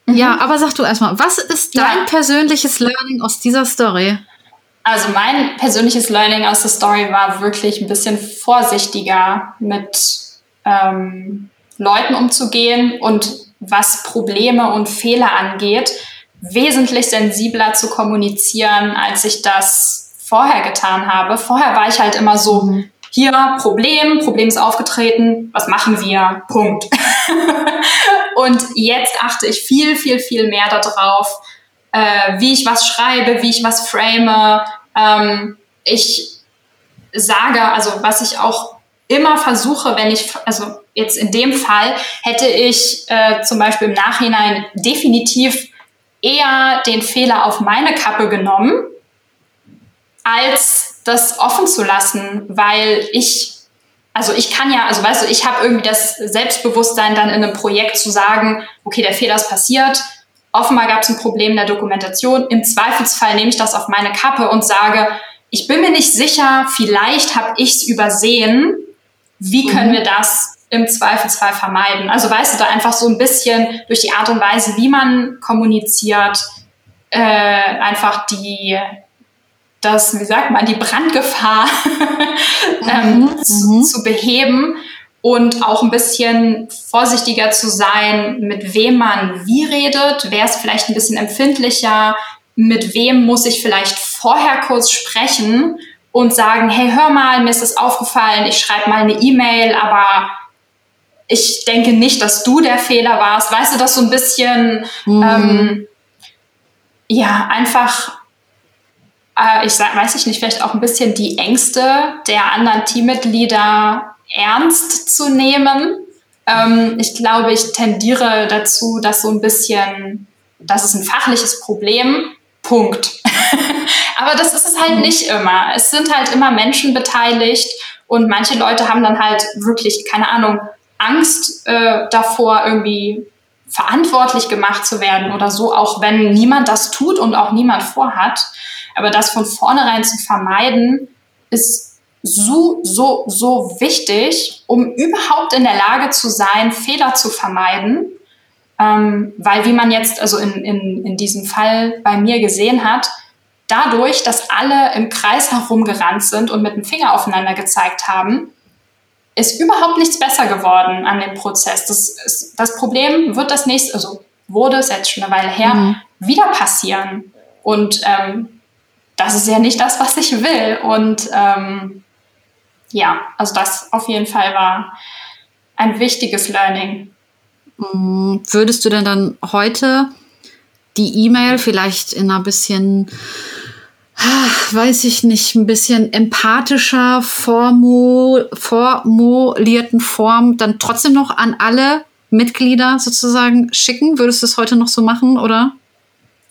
mhm. ja, aber sag du erstmal, was ist dein persönliches Learning aus dieser Story? Also mein persönliches Learning aus der Story war wirklich ein bisschen vorsichtiger mit ähm, Leuten umzugehen und was Probleme und Fehler angeht wesentlich sensibler zu kommunizieren, als ich das vorher getan habe. Vorher war ich halt immer so, mhm. hier Problem, Problem ist aufgetreten, was machen wir? Punkt. und jetzt achte ich viel, viel, viel mehr darauf, äh, wie ich was schreibe, wie ich was frame. Ähm, ich sage, also was ich auch immer versuche, wenn ich, also jetzt in dem Fall hätte ich äh, zum Beispiel im Nachhinein definitiv eher den Fehler auf meine Kappe genommen, als das offen zu lassen, weil ich, also ich kann ja, also weißt du, ich habe irgendwie das Selbstbewusstsein dann in einem Projekt zu sagen, okay, der Fehler ist passiert, offenbar gab es ein Problem in der Dokumentation, im Zweifelsfall nehme ich das auf meine Kappe und sage, ich bin mir nicht sicher, vielleicht habe ich es übersehen, wie können mhm. wir das im Zweifelsfall vermeiden. Also weißt du, da einfach so ein bisschen durch die Art und Weise, wie man kommuniziert, äh, einfach die, das, wie sagt man, die Brandgefahr ähm, mhm, zu, mhm. zu beheben und auch ein bisschen vorsichtiger zu sein, mit wem man wie redet, wer ist vielleicht ein bisschen empfindlicher, mit wem muss ich vielleicht vorher kurz sprechen und sagen, hey, hör mal, mir ist das aufgefallen, ich schreibe mal eine E-Mail, aber ich denke nicht, dass du der Fehler warst. Weißt du, das so ein bisschen, mhm. ähm, ja, einfach, äh, ich sag, weiß ich nicht, vielleicht auch ein bisschen die Ängste der anderen Teammitglieder ernst zu nehmen. Ähm, ich glaube, ich tendiere dazu, dass so ein bisschen, das ist ein fachliches Problem, Punkt. Aber das ist es halt mhm. nicht immer. Es sind halt immer Menschen beteiligt und manche Leute haben dann halt wirklich, keine Ahnung, Angst äh, davor, irgendwie verantwortlich gemacht zu werden oder so, auch wenn niemand das tut und auch niemand vorhat. Aber das von vornherein zu vermeiden, ist so, so, so wichtig, um überhaupt in der Lage zu sein, Fehler zu vermeiden. Ähm, weil wie man jetzt also in, in, in diesem Fall bei mir gesehen hat, dadurch, dass alle im Kreis herumgerannt sind und mit dem Finger aufeinander gezeigt haben, ist überhaupt nichts besser geworden an dem Prozess. Das, das Problem wird das nächste, also wurde es jetzt schon eine Weile her, mhm. wieder passieren. Und ähm, das ist ja nicht das, was ich will. Und ähm, ja, also das auf jeden Fall war ein wichtiges Learning. Mhm. Würdest du denn dann heute die E-Mail vielleicht in einer bisschen weiß ich nicht, ein bisschen empathischer formu formulierten Form dann trotzdem noch an alle Mitglieder sozusagen schicken? Würdest du es heute noch so machen, oder?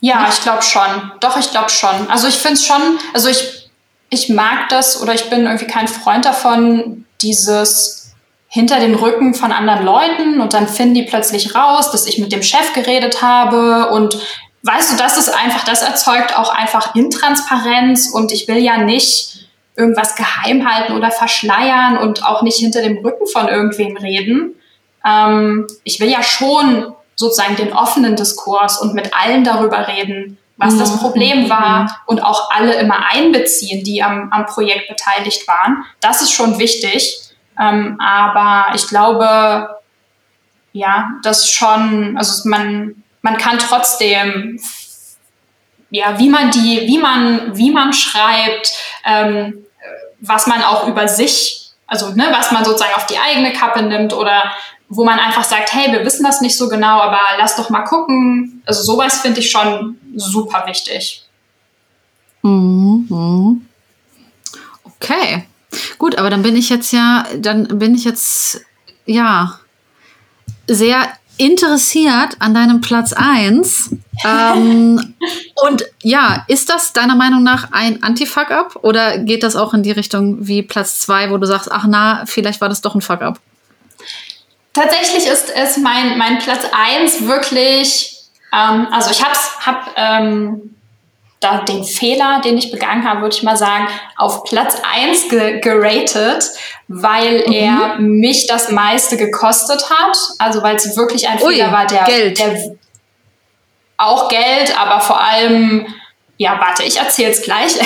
Ja, ich glaube schon. Doch, ich glaube schon. Also ich finde es schon, also ich, ich mag das oder ich bin irgendwie kein Freund davon, dieses hinter den Rücken von anderen Leuten und dann finden die plötzlich raus, dass ich mit dem Chef geredet habe und weißt du, das ist einfach, das erzeugt auch einfach Intransparenz und ich will ja nicht irgendwas geheim halten oder verschleiern und auch nicht hinter dem Rücken von irgendwem reden. Ähm, ich will ja schon sozusagen den offenen Diskurs und mit allen darüber reden, was das mhm. Problem war mhm. und auch alle immer einbeziehen, die am, am Projekt beteiligt waren. Das ist schon wichtig. Ähm, aber ich glaube, ja, das schon, also man, man kann trotzdem ja, wie man die, wie man, wie man schreibt, ähm, was man auch über sich, also ne, was man sozusagen auf die eigene Kappe nimmt oder wo man einfach sagt, hey, wir wissen das nicht so genau, aber lass doch mal gucken. Also sowas finde ich schon super wichtig. Mhm. Okay, gut, aber dann bin ich jetzt ja, dann bin ich jetzt ja sehr interessiert an deinem Platz 1. ähm, und ja, ist das deiner Meinung nach ein Anti-Fuck-Up oder geht das auch in die Richtung wie Platz 2, wo du sagst, ach na, vielleicht war das doch ein Fuck-Up? Tatsächlich ist es mein, mein Platz 1 wirklich, ähm, also ich habe hab, ähm, da den Fehler, den ich begangen habe, würde ich mal sagen, auf Platz 1 ge geratet, weil mhm. er mich das meiste gekostet hat. Also weil es wirklich ein Ui, Fehler war, der, Geld. der auch Geld, aber vor allem ja, warte, ich erzähle es gleich.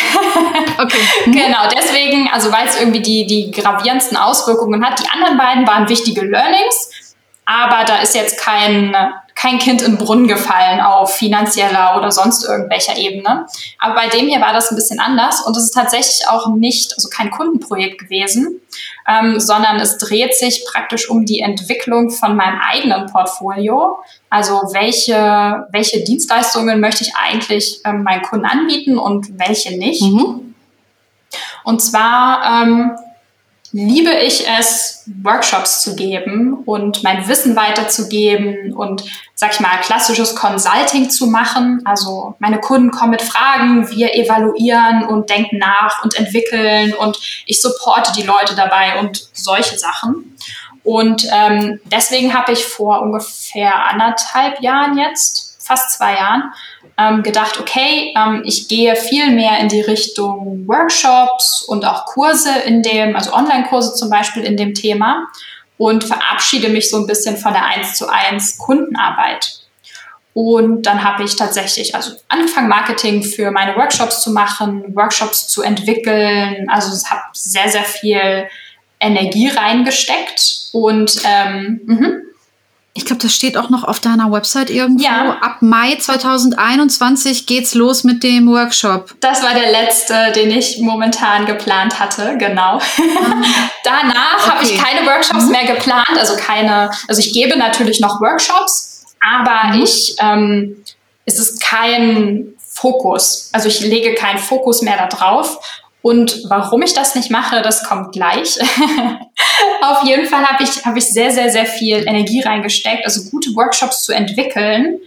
Okay. Mhm. Genau, deswegen, also weil es irgendwie die, die gravierendsten Auswirkungen hat. Die anderen beiden waren wichtige Learnings, aber da ist jetzt kein kein Kind in den Brunnen gefallen auf finanzieller oder sonst irgendwelcher Ebene. Aber bei dem hier war das ein bisschen anders und es ist tatsächlich auch nicht, also kein Kundenprojekt gewesen, ähm, sondern es dreht sich praktisch um die Entwicklung von meinem eigenen Portfolio. Also welche, welche Dienstleistungen möchte ich eigentlich ähm, meinen Kunden anbieten und welche nicht. Mhm. Und zwar ähm, liebe ich es, Workshops zu geben und mein Wissen weiterzugeben und, sag ich mal, klassisches Consulting zu machen. Also meine Kunden kommen mit Fragen, wir evaluieren und denken nach und entwickeln und ich supporte die Leute dabei und solche Sachen. Und ähm, deswegen habe ich vor ungefähr anderthalb Jahren jetzt, fast zwei Jahren, ähm, gedacht, okay, ähm, ich gehe viel mehr in die Richtung Workshops und auch Kurse in dem, also Online-Kurse zum Beispiel in dem Thema und verabschiede mich so ein bisschen von der 1 zu 1 Kundenarbeit. Und dann habe ich tatsächlich also angefangen, Marketing für meine Workshops zu machen, Workshops zu entwickeln. Also es habe sehr, sehr viel Energie reingesteckt und ähm, mh. Ich glaube, das steht auch noch auf deiner Website irgendwo. Ja. Ab Mai 2021 geht's los mit dem Workshop. Das war der letzte, den ich momentan geplant hatte, genau. Ah. Danach okay. habe ich keine Workshops mhm. mehr geplant, also keine, also ich gebe natürlich noch Workshops, aber mhm. ich, ähm, es ist kein Fokus. Also ich lege keinen Fokus mehr da drauf. Und warum ich das nicht mache, das kommt gleich. Auf jeden Fall habe ich, hab ich sehr, sehr, sehr viel Energie reingesteckt. Also gute Workshops zu entwickeln,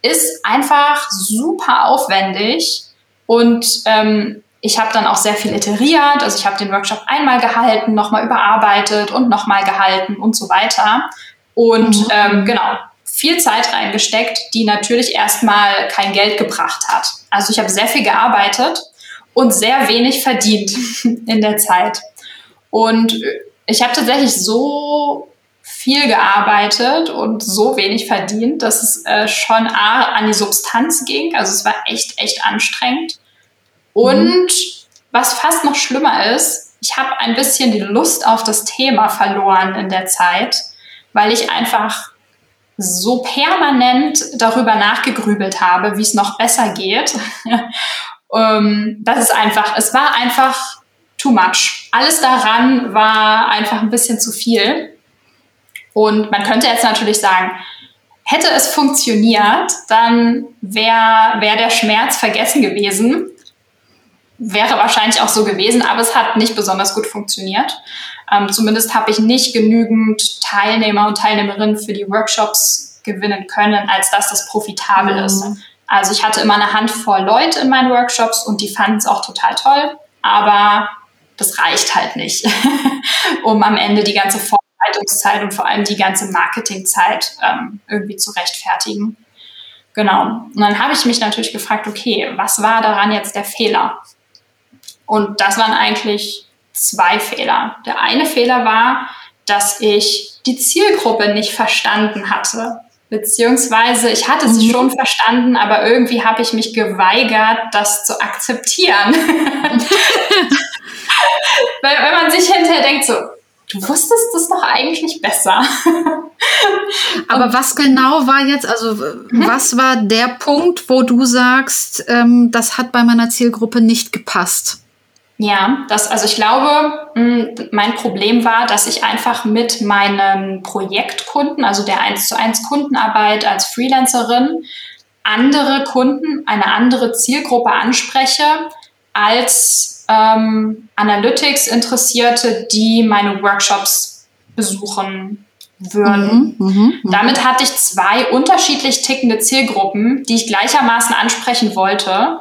ist einfach super aufwendig. Und ähm, ich habe dann auch sehr viel iteriert. Also ich habe den Workshop einmal gehalten, nochmal überarbeitet und nochmal gehalten und so weiter. Und mhm. ähm, genau, viel Zeit reingesteckt, die natürlich erstmal kein Geld gebracht hat. Also ich habe sehr viel gearbeitet und sehr wenig verdient in der Zeit. Und ich habe tatsächlich so viel gearbeitet und so wenig verdient, dass es äh, schon A, an die Substanz ging. Also es war echt, echt anstrengend. Und mhm. was fast noch schlimmer ist, ich habe ein bisschen die Lust auf das Thema verloren in der Zeit, weil ich einfach so permanent darüber nachgegrübelt habe, wie es noch besser geht. ähm, das ist einfach, es war einfach too much. Alles daran war einfach ein bisschen zu viel. Und man könnte jetzt natürlich sagen, hätte es funktioniert, dann wäre wär der Schmerz vergessen gewesen. Wäre wahrscheinlich auch so gewesen, aber es hat nicht besonders gut funktioniert. Ähm, zumindest habe ich nicht genügend Teilnehmer und Teilnehmerinnen für die Workshops gewinnen können, als dass das profitabel mhm. ist. Also ich hatte immer eine Handvoll Leute in meinen Workshops und die fanden es auch total toll, aber das reicht halt nicht, um am Ende die ganze Vorbereitungszeit und vor allem die ganze Marketingzeit ähm, irgendwie zu rechtfertigen. Genau. Und dann habe ich mich natürlich gefragt, okay, was war daran jetzt der Fehler? Und das waren eigentlich zwei Fehler. Der eine Fehler war, dass ich die Zielgruppe nicht verstanden hatte. Beziehungsweise ich hatte sie mhm. schon verstanden, aber irgendwie habe ich mich geweigert, das zu akzeptieren. Weil wenn man sich hinterher denkt, so, du wusstest das doch eigentlich besser. aber was genau war jetzt, also mhm. was war der Punkt, wo du sagst, ähm, das hat bei meiner Zielgruppe nicht gepasst? Ja, das, also ich glaube, mm, mein Problem war, dass ich einfach mit meinen Projektkunden, also der 1 zu 1 Kundenarbeit als Freelancerin, andere Kunden, eine andere Zielgruppe anspreche als ähm, Analytics-Interessierte, die meine Workshops besuchen würden. Mhm, mh, mh. Damit hatte ich zwei unterschiedlich tickende Zielgruppen, die ich gleichermaßen ansprechen wollte.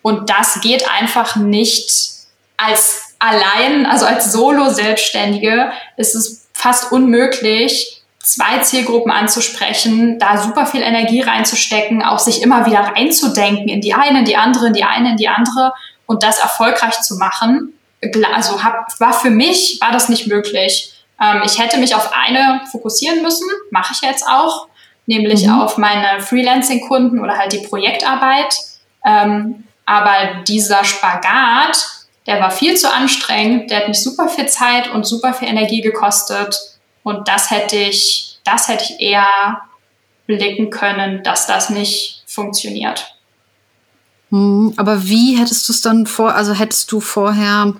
Und das geht einfach nicht als allein, also als Solo-Selbstständige ist es fast unmöglich, zwei Zielgruppen anzusprechen, da super viel Energie reinzustecken, auch sich immer wieder reinzudenken in die eine, in die andere, in die eine, in die andere und das erfolgreich zu machen. Also hab, war für mich, war das nicht möglich. Ähm, ich hätte mich auf eine fokussieren müssen, mache ich jetzt auch, nämlich mhm. auf meine Freelancing-Kunden oder halt die Projektarbeit. Ähm, aber dieser Spagat, der war viel zu anstrengend, der hat mich super viel Zeit und super viel Energie gekostet. Und das hätte ich, das hätte ich eher blicken können, dass das nicht funktioniert. Hm, aber wie hättest du es dann vor, also hättest du vorher,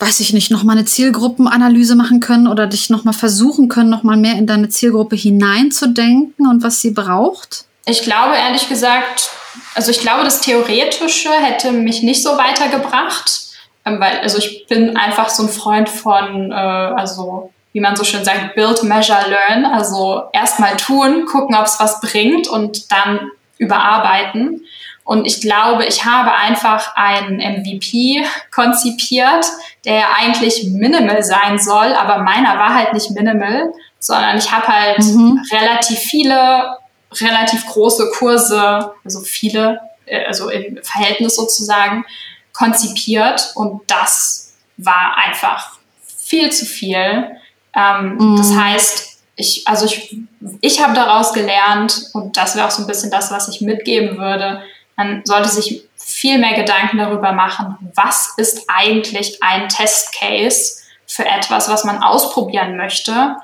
weiß ich nicht, nochmal eine Zielgruppenanalyse machen können oder dich nochmal versuchen können, nochmal mehr in deine Zielgruppe hineinzudenken und was sie braucht? Ich glaube ehrlich gesagt, also ich glaube, das Theoretische hätte mich nicht so weitergebracht. Ähm, weil, also ich bin einfach so ein Freund von, äh, also wie man so schön sagt, build, measure, learn. Also erstmal tun, gucken, ob es was bringt und dann überarbeiten. Und ich glaube, ich habe einfach einen MVP konzipiert, der ja eigentlich minimal sein soll, aber meiner war halt nicht minimal, sondern ich habe halt mhm. relativ viele, relativ große Kurse, also viele, äh, also im Verhältnis sozusagen, konzipiert und das war einfach viel zu viel. Ähm, mm. Das heißt, ich, also ich, ich habe daraus gelernt und das wäre auch so ein bisschen das, was ich mitgeben würde. Man sollte sich viel mehr Gedanken darüber machen, was ist eigentlich ein Testcase für etwas, was man ausprobieren möchte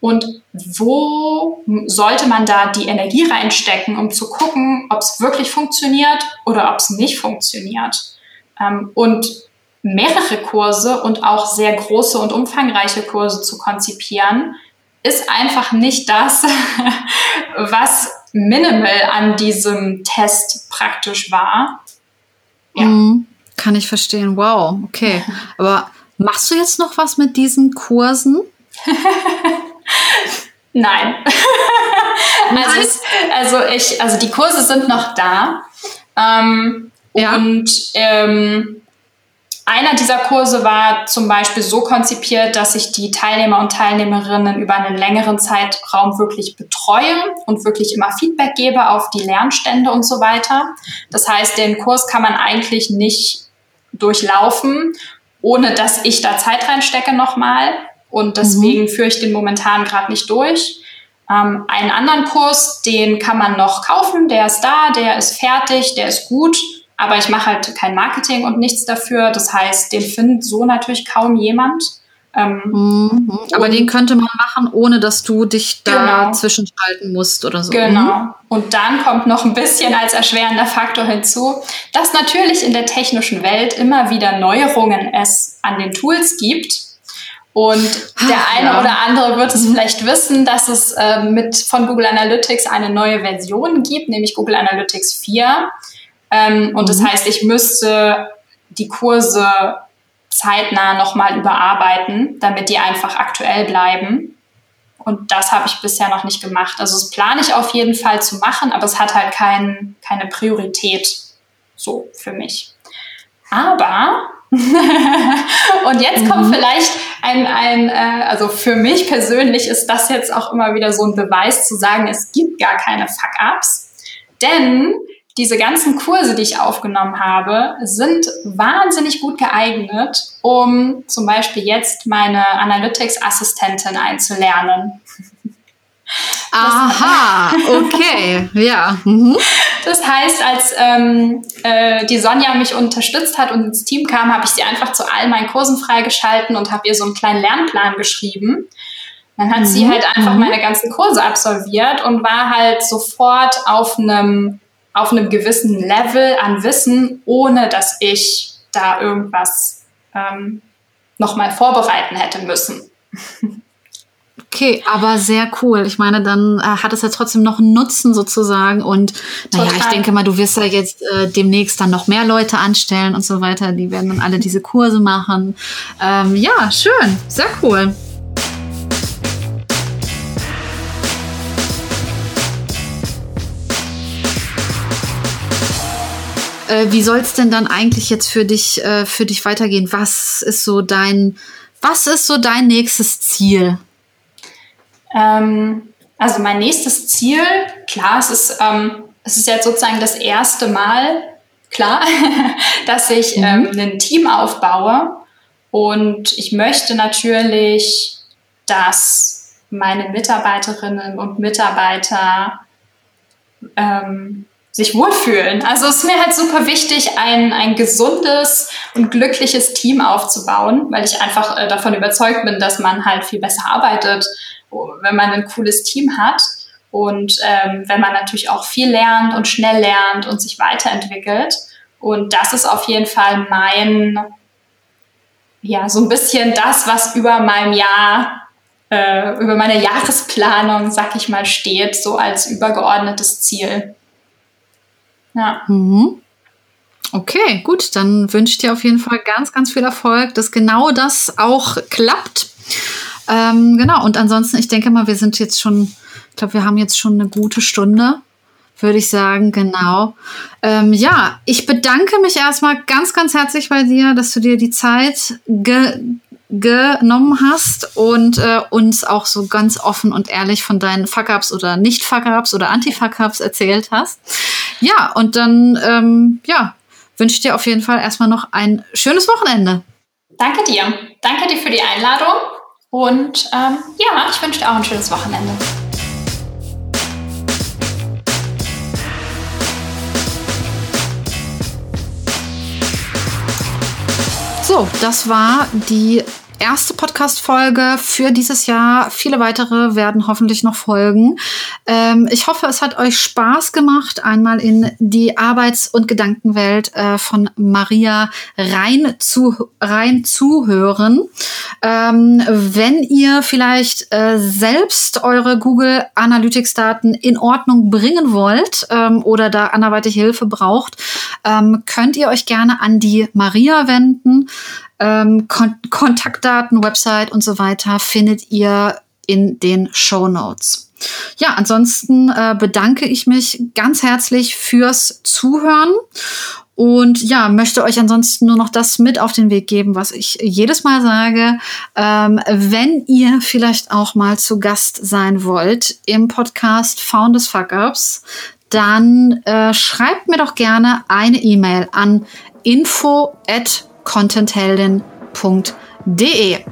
und wo sollte man da die Energie reinstecken, um zu gucken, ob es wirklich funktioniert oder ob es nicht funktioniert. Ähm, und mehrere Kurse und auch sehr große und umfangreiche Kurse zu konzipieren, ist einfach nicht das, was minimal an diesem Test praktisch war. Ja. Mhm, kann ich verstehen. Wow, okay. Aber machst du jetzt noch was mit diesen Kursen? Nein. also, also, ich, also die Kurse sind noch da. Ähm, ja. Und ähm, einer dieser Kurse war zum Beispiel so konzipiert, dass ich die Teilnehmer und Teilnehmerinnen über einen längeren Zeitraum wirklich betreue und wirklich immer Feedback gebe auf die Lernstände und so weiter. Das heißt, den Kurs kann man eigentlich nicht durchlaufen, ohne dass ich da Zeit reinstecke nochmal. Und deswegen mhm. führe ich den momentan gerade nicht durch. Ähm, einen anderen Kurs, den kann man noch kaufen, der ist da, der ist fertig, der ist gut aber ich mache halt kein Marketing und nichts dafür. Das heißt, den findet so natürlich kaum jemand. Ähm, mhm. Aber den könnte man machen, ohne dass du dich da genau. zwischenschalten musst oder so. Genau. Mhm. Und dann kommt noch ein bisschen als erschwerender Faktor hinzu, dass natürlich in der technischen Welt immer wieder Neuerungen es an den Tools gibt. Und der eine ja. oder andere wird es vielleicht wissen, dass es äh, mit von Google Analytics eine neue Version gibt, nämlich Google Analytics 4. Ähm, und das mhm. heißt, ich müsste die Kurse zeitnah nochmal überarbeiten, damit die einfach aktuell bleiben. Und das habe ich bisher noch nicht gemacht. Also das plane ich auf jeden Fall zu machen, aber es hat halt kein, keine Priorität so für mich. Aber, und jetzt kommt mhm. vielleicht ein, ein äh, also für mich persönlich ist das jetzt auch immer wieder so ein Beweis zu sagen, es gibt gar keine Fuck-Ups. Denn diese ganzen Kurse, die ich aufgenommen habe, sind wahnsinnig gut geeignet, um zum Beispiel jetzt meine Analytics-Assistentin einzulernen. Aha, okay, ja. Mhm. Das heißt, als ähm, äh, die Sonja mich unterstützt hat und ins Team kam, habe ich sie einfach zu all meinen Kursen freigeschalten und habe ihr so einen kleinen Lernplan geschrieben. Dann hat mhm. sie halt einfach mhm. meine ganzen Kurse absolviert und war halt sofort auf einem auf einem gewissen Level an Wissen, ohne dass ich da irgendwas ähm, nochmal vorbereiten hätte müssen. Okay, aber sehr cool. Ich meine, dann äh, hat es ja trotzdem noch einen Nutzen sozusagen. Und naja, Total. ich denke mal, du wirst ja jetzt äh, demnächst dann noch mehr Leute anstellen und so weiter. Die werden dann alle diese Kurse machen. Ähm, ja, schön, sehr cool. Äh, wie soll es denn dann eigentlich jetzt für dich, äh, für dich weitergehen? Was ist so dein, was ist so dein nächstes Ziel? Ähm, also mein nächstes Ziel, klar, es ist, ähm, es ist jetzt sozusagen das erste Mal, klar, dass ich mhm. ähm, ein Team aufbaue. Und ich möchte natürlich, dass meine Mitarbeiterinnen und Mitarbeiter ähm, sich wohlfühlen. Also es ist mir halt super wichtig, ein, ein gesundes und glückliches Team aufzubauen, weil ich einfach äh, davon überzeugt bin, dass man halt viel besser arbeitet, wenn man ein cooles Team hat. Und ähm, wenn man natürlich auch viel lernt und schnell lernt und sich weiterentwickelt. Und das ist auf jeden Fall mein, ja, so ein bisschen das, was über meinem Jahr, äh, über meine Jahresplanung, sag ich mal, steht, so als übergeordnetes Ziel. Ja. Mhm. Okay, gut, dann wünsche ich dir auf jeden Fall ganz, ganz viel Erfolg, dass genau das auch klappt. Ähm, genau, und ansonsten, ich denke mal, wir sind jetzt schon, ich glaube, wir haben jetzt schon eine gute Stunde, würde ich sagen, genau. Ähm, ja, ich bedanke mich erstmal ganz, ganz herzlich bei dir, dass du dir die Zeit ge genommen hast und äh, uns auch so ganz offen und ehrlich von deinen Fuck-Ups oder Nicht-Fuck-Ups oder Anti-Fuck-Ups erzählt hast. Ja, und dann ähm, ja, wünsche ich dir auf jeden Fall erstmal noch ein schönes Wochenende. Danke dir. Danke dir für die Einladung und ähm, ja, ich wünsche dir auch ein schönes Wochenende. So, das war die erste Podcast-Folge für dieses Jahr. Viele weitere werden hoffentlich noch folgen. Ähm, ich hoffe, es hat euch Spaß gemacht, einmal in die Arbeits- und Gedankenwelt äh, von Maria rein zu rein zuhören. Ähm, wenn ihr vielleicht äh, selbst eure Google Analytics-Daten in Ordnung bringen wollt ähm, oder da anderweitig Hilfe braucht, ähm, könnt ihr euch gerne an die Maria wenden. Ähm, Kon Kontaktdaten, Website und so weiter findet ihr in den Show Notes. Ja, ansonsten äh, bedanke ich mich ganz herzlich fürs Zuhören und ja, möchte euch ansonsten nur noch das mit auf den Weg geben, was ich jedes Mal sage. Ähm, wenn ihr vielleicht auch mal zu Gast sein wollt im Podcast Found as Fuck Ups, dann äh, schreibt mir doch gerne eine E-Mail an info at contentheldin.de.